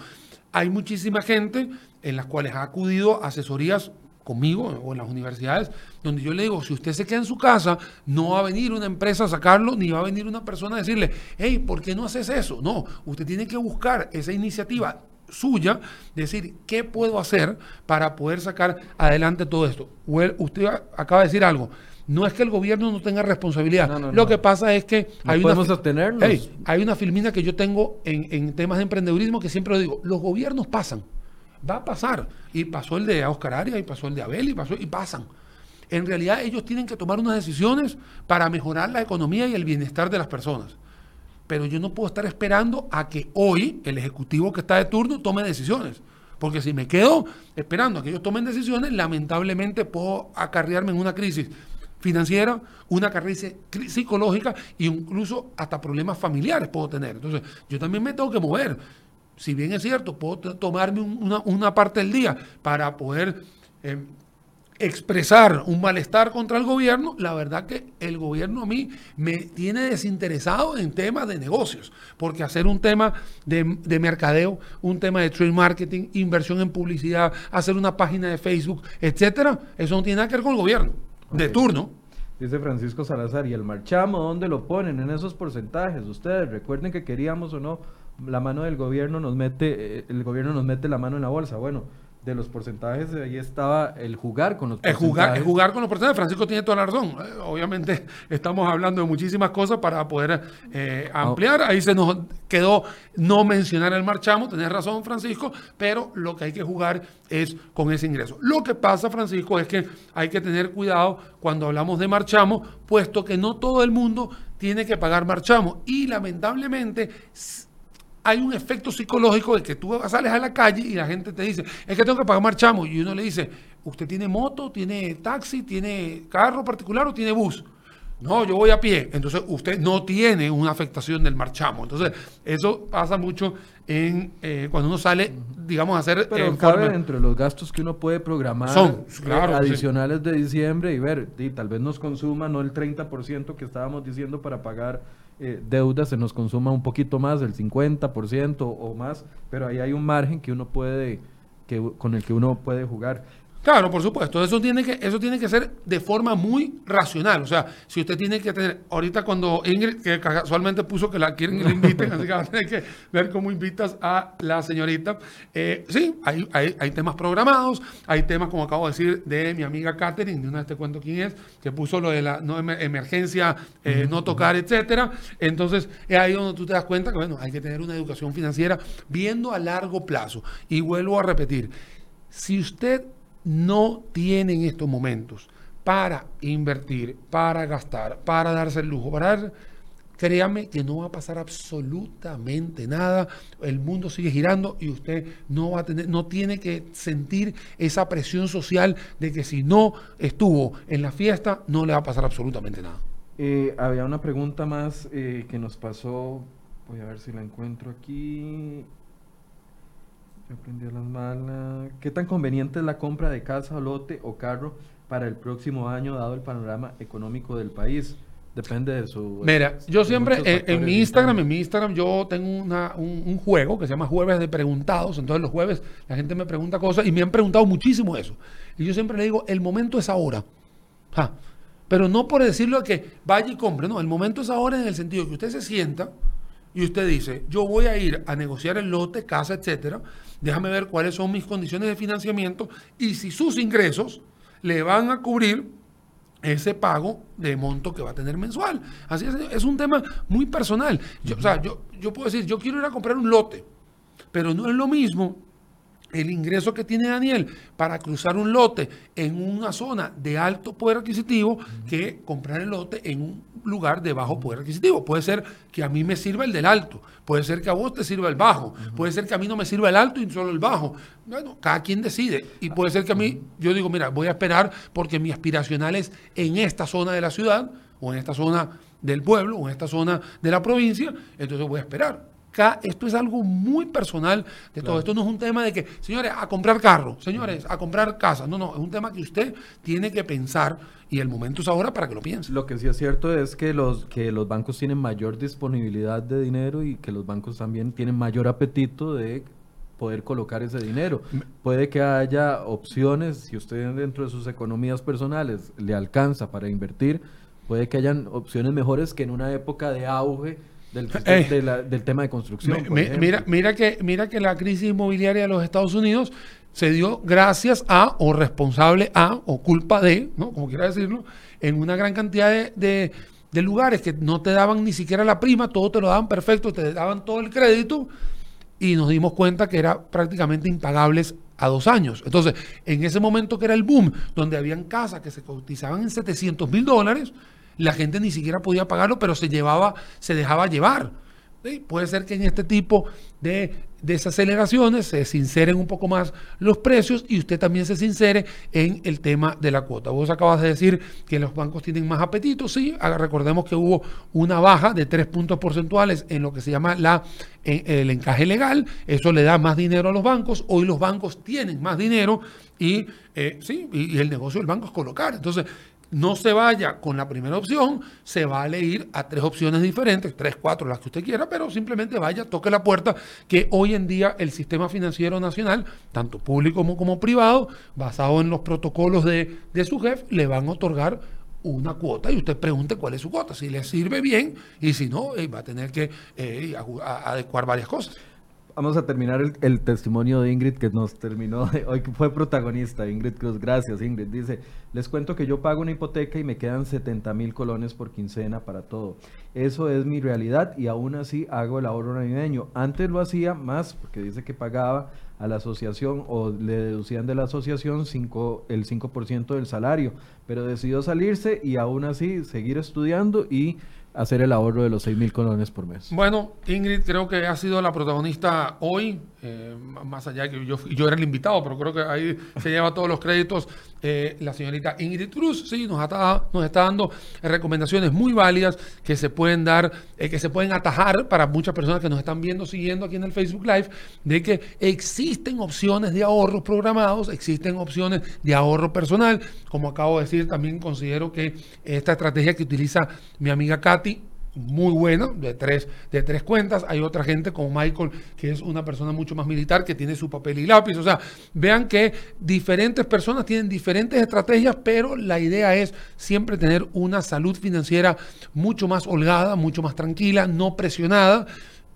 Hay muchísima gente en las cuales ha acudido a asesorías conmigo o en las universidades, donde yo le digo, si usted se queda en su casa, no va a venir una empresa a sacarlo, ni va a venir una persona a decirle, hey, ¿por qué no haces eso? No, usted tiene que buscar esa iniciativa suya, decir, ¿qué puedo hacer para poder sacar adelante todo esto? Usted acaba de decir algo, no es que el gobierno no tenga responsabilidad. Lo que pasa es que hay, una, hay una filmina que yo tengo en, temas de emprendedurismo que siempre lo digo, los gobiernos pasan, va a pasar. Y pasó el de Oscar Arias, y pasó el de Abel, y pasó, y pasan. En realidad ellos tienen que tomar unas decisiones para mejorar la economía y el bienestar de las personas. pero yo no puedo estar esperando a que hoy el ejecutivo que está de turno tome decisiones. Porque si me quedo esperando a que ellos tomen decisiones, lamentablemente puedo acarrearme en una crisis financiera, una crisis psicológica e incluso hasta problemas familiares puedo tener. Entonces, yo también me tengo que mover. Si bien es cierto, puedo tomarme una, parte del día para poder em, expresar un malestar contra el gobierno, la verdad que el gobierno a mí me tiene desinteresado en temas de negocios, porque hacer un tema de, mercadeo, un tema de trade marketing, inversión en publicidad, hacer una página de Facebook, etcétera, eso no tiene nada que ver con el gobierno, de turno. Dice Francisco Salazar, ¿y el marchamo dónde lo ponen en esos porcentajes? Ustedes recuerden que queríamos o no, la mano del gobierno nos mete, eh, el gobierno nos mete la mano en la bolsa. Bueno, de los porcentajes, ahí estaba el jugar con los porcentajes. El jugar, el jugar con los porcentajes, Francisco tiene toda la razón. Eh, obviamente *laughs* estamos hablando de muchísimas cosas para poder eh, ampliar. Ahí se nos quedó no mencionar el marchamo, tenés razón Francisco, pero lo que hay que jugar es con ese ingreso. Lo que pasa, Francisco, es que hay que tener cuidado cuando hablamos de marchamo, puesto que no todo el mundo tiene que pagar marchamo. Y lamentablemente hay un efecto psicológico de que tú sales a la calle y la gente te dice, es que tengo que pagar marchamo. Y uno le dice, ¿usted tiene moto, tiene taxi, tiene carro particular o tiene bus? No, yo voy a pie. Entonces usted no tiene una afectación del marchamo. Entonces eso pasa mucho en eh, cuando uno sale, digamos, a hacer... Pero cabe entre los gastos que uno puede programar Son, claro, adicionales de diciembre y ver, y tal vez nos consuma no el 30% que estábamos diciendo para pagar eh, deuda se nos consuma un poquito más, el 50% o más, pero ahí hay un margen que uno puede, que, con el que uno puede jugar. Claro, por supuesto. Eso tiene que, eso tiene que ser de forma muy racional. O sea, si usted tiene que tener, ahorita cuando Ingrid, que casualmente puso que la quieren que la inviten, así que va a tener que ver cómo invitas a la señorita. Eh, sí, hay, hay, temas programados, hay temas, como acabo de decir, de mi amiga Catherine, de una vez te cuento quién es, que puso lo de la no emergencia, eh, no tocar, etcétera. Entonces, es ahí donde tú te das cuenta que, bueno, hay que tener una educación financiera viendo a largo plazo. Y vuelvo a repetir, si usted no tienen estos momentos para invertir, para gastar, para darse el lujo, para créame que no va a pasar absolutamente nada. El mundo sigue girando y usted no va a tener, no tiene que sentir esa presión social de que si no estuvo en la fiesta, no le va a pasar absolutamente nada. Eh, había una pregunta más eh, que nos pasó. Voy a ver si la encuentro aquí las malas. ¿Qué tan conveniente es la compra de casa, lote o carro para el próximo año, dado el panorama económico del país? Depende de su. Mira, yo siempre en, mi Instagram, en mi Instagram, yo tengo una, un, juego que se llama Jueves de Preguntados. Entonces, los jueves la gente me pregunta cosas y me han preguntado muchísimo eso. Y yo siempre le digo: el momento es ahora. Pero no por decirlo que vaya y compre, no. El momento es ahora en el sentido que usted se sienta y usted dice: Yo voy a ir a negociar el lote, casa, etcétera déjame ver cuáles son mis condiciones de financiamiento y si sus ingresos le van a cubrir ese pago de monto que va a tener mensual. Así es, es un tema muy personal. Yo, o sea, yo, yo puedo decir, yo quiero ir a comprar un lote, pero no es lo mismo el ingreso que tiene Daniel para cruzar un lote en una zona de alto poder adquisitivo que comprar el lote en un lugar de bajo poder adquisitivo. Puede ser que a mí me sirva el del alto, puede ser que a vos te sirva el bajo, puede ser que a mí no me sirva el alto y solo el bajo. Bueno, cada quien decide. Y puede ser que a mí, yo digo, mira, voy a esperar porque mi aspiracional es en esta zona de la ciudad o en esta zona del pueblo o en esta zona de la provincia, entonces voy a esperar esto es algo muy personal de todo. Esto no es un tema de que, señores, a comprar carro, señores, a comprar casa. No, no, es un tema que usted tiene que pensar y el momento es ahora para que lo piense. Lo que sí es cierto es que los, que los bancos tienen mayor disponibilidad de dinero y que los bancos también tienen mayor apetito de poder colocar ese dinero. Puede que haya opciones, si usted dentro de sus economías personales le alcanza para invertir, puede que hayan opciones mejores que en una época de auge eh, del, tema de construcción. mira, mira, que, mira que la crisis inmobiliaria de los Estados Unidos se dio gracias a, o responsable a, o culpa de, ¿no? como quiera decirlo, en una gran cantidad de, de, lugares que no te daban ni siquiera la prima, todo te lo daban perfecto, te daban todo el crédito y nos dimos cuenta que era prácticamente impagables a dos años. Entonces, en ese momento que era el boom, donde habían casas que se cotizaban en 700 mil dólares, la gente ni siquiera podía pagarlo, pero se llevaba, se dejaba llevar. Puede ser que en este tipo de desaceleraciones se sinceren un poco más los precios y usted también se sincere en el tema de la cuota. Vos acabas de decir que los bancos tienen más apetito, sí, recordemos que hubo una baja de tres puntos porcentuales en lo que se llama la, el encaje legal, eso le da más dinero a los bancos, hoy los bancos tienen más dinero y, eh, sí, y el negocio del banco es colocar. Entonces, no se vaya con la primera opción, se va a elegir a tres opciones diferentes, tres, cuatro, las que usted quiera, pero simplemente vaya, toque la puerta, que hoy en día el sistema financiero nacional, tanto público como, privado, basado en los protocolos de, su jefe, le van a otorgar una cuota y usted pregunte cuál es su cuota, si le sirve bien y si no, eh, va a tener que eh, adecuar varias cosas. Vamos a terminar el, testimonio de Ingrid que nos terminó hoy, que fue protagonista. Ingrid Cruz, gracias Ingrid. Dice, les cuento que yo pago una hipoteca y me quedan 70 mil colones por quincena para todo. Eso es mi realidad y aún así hago el ahorro navideño. Antes lo hacía más porque dice que pagaba a la asociación o le deducían de la asociación cinco, el 5% del salario, pero decidió salirse y aún así seguir estudiando y hacer el ahorro de los 6 mil colones por mes. Bueno, Ingrid creo que ha sido la protagonista hoy, eh, más allá que yo, yo era el invitado, pero creo que ahí se lleva todos los créditos eh, la señorita Ingrid Cruz, sí, nos está, nos está dando recomendaciones muy válidas que se pueden dar, eh, que se pueden atajar para muchas personas que nos están viendo, siguiendo aquí en el Facebook Live, de que existen opciones de ahorros programados, existen opciones de ahorro personal. Como acabo de decir, también considero que esta estrategia que utiliza mi amiga Katy muy bueno, de tres, de tres cuentas. Hay otra gente como Michael, que es una persona mucho más militar, que tiene su papel y lápiz. O sea, vean que diferentes personas tienen diferentes estrategias, pero la idea es siempre tener una salud financiera mucho más holgada, mucho más tranquila, no presionada,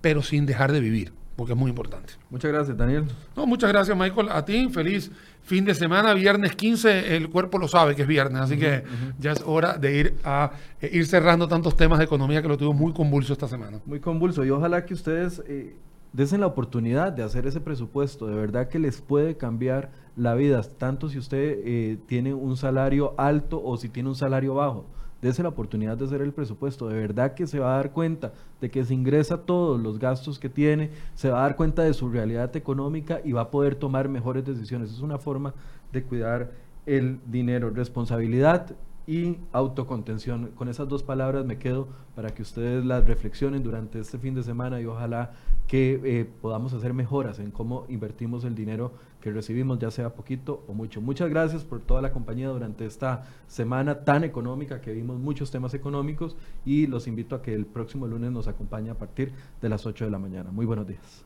pero sin dejar de vivir, porque es muy importante. Muchas gracias, Daniel. No, muchas gracias, Michael. A ti, feliz fin de semana, viernes 15, el cuerpo lo sabe que es viernes, así que ya es hora de ir a eh, ir cerrando tantos temas de economía que lo tuvo muy convulso esta semana. Muy convulso y ojalá que ustedes eh, desen la oportunidad de hacer ese presupuesto, de verdad que les puede cambiar la vida, tanto si usted eh, tiene un salario alto o si tiene un salario bajo dese la oportunidad de hacer el presupuesto. De verdad que se va a dar cuenta de que se ingresa todos los gastos que tiene, se va a dar cuenta de su realidad económica y va a poder tomar mejores decisiones. Es una forma de cuidar el dinero. Responsabilidad y autocontención. Con esas dos palabras me quedo para que ustedes las reflexionen durante este fin de semana y ojalá que eh, podamos hacer mejoras en cómo invertimos el dinero que recibimos, ya sea poquito o mucho. Muchas gracias por toda la compañía durante esta semana tan económica que vimos muchos temas económicos y los invito a que el próximo lunes nos acompañe a partir de las 8 de la mañana. Muy buenos días.